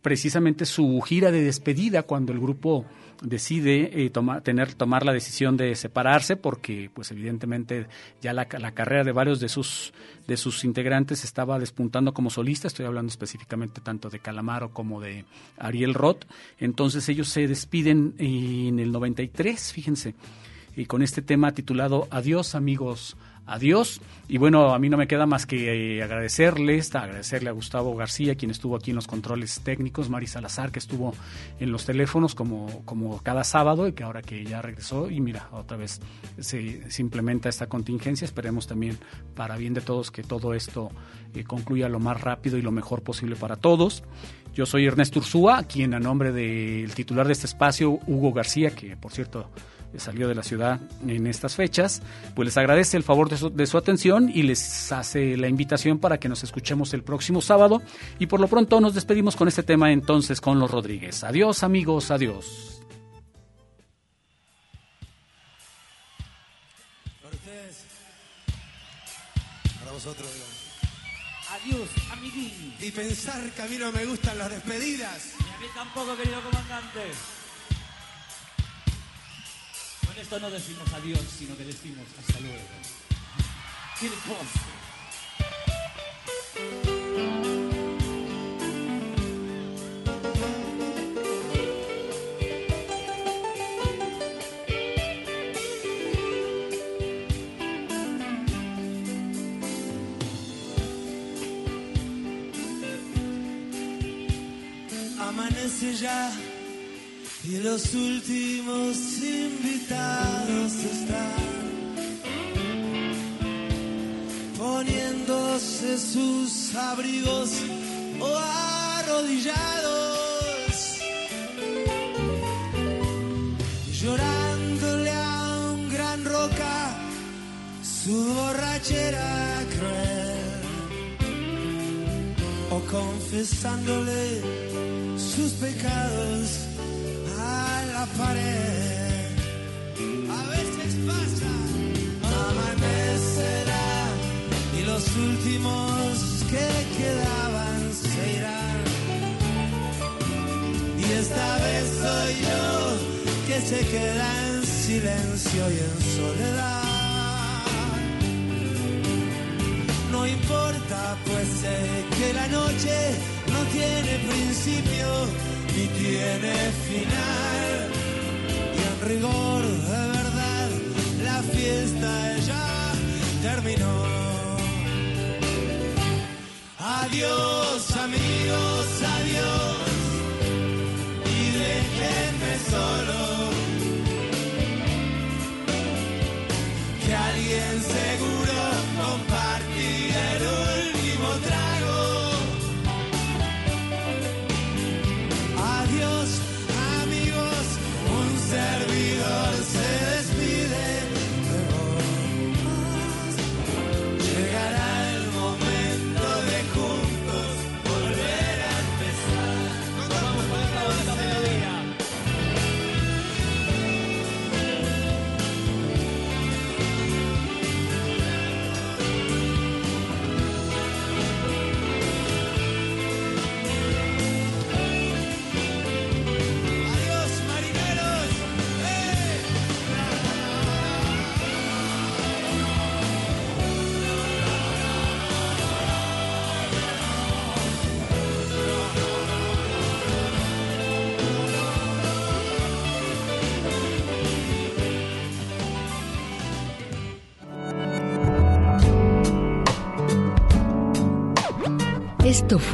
precisamente su gira de despedida cuando el grupo decide eh, tener tomar la decisión de separarse porque pues evidentemente ya la, la carrera de varios de sus de sus integrantes estaba despuntando como solista. Estoy hablando específicamente tanto de Calamaro como de Ariel Roth. Entonces ellos se despiden en el 93 fíjense y con este tema titulado Adiós amigos, adiós. Y bueno, a mí no me queda más que eh, agradecerles, agradecerle a Gustavo García, quien estuvo aquí en los controles técnicos, Mari Salazar, que estuvo en los teléfonos como, como cada sábado y que ahora que ya regresó y mira, otra vez se, se implementa esta contingencia. Esperemos también para bien de todos que todo esto eh, concluya lo más rápido y lo mejor posible para todos. Yo soy Ernesto Ursúa, quien a nombre del titular de este espacio, Hugo García, que por cierto salió de la ciudad en estas fechas, pues les agradece el favor de su, de su atención y les hace la invitación para que nos escuchemos el próximo sábado. Y por lo pronto nos despedimos con este tema entonces con los Rodríguez. Adiós amigos, adiós. Para ustedes. Para vosotros. Adiós, amiguín. Y pensar que a mí no me gustan las despedidas. Y a mí tampoco, querido comandante. Esto no decimos adiós, sino que decimos hasta luego. Amanece ya y los últimos invitados están poniéndose sus abrigos o arrodillados, llorándole a un gran roca su borrachera cruel o confesándole sus pecados la pared. A veces pasa, amanecerá y los últimos que quedaban se irán. Y esta vez soy yo que se queda en silencio y en soledad. No importa, pues sé que la noche no tiene principio ni tiene final. Rigor de verdad, la fiesta ya terminó. Adiós amigos, adiós. Y déjenme solo.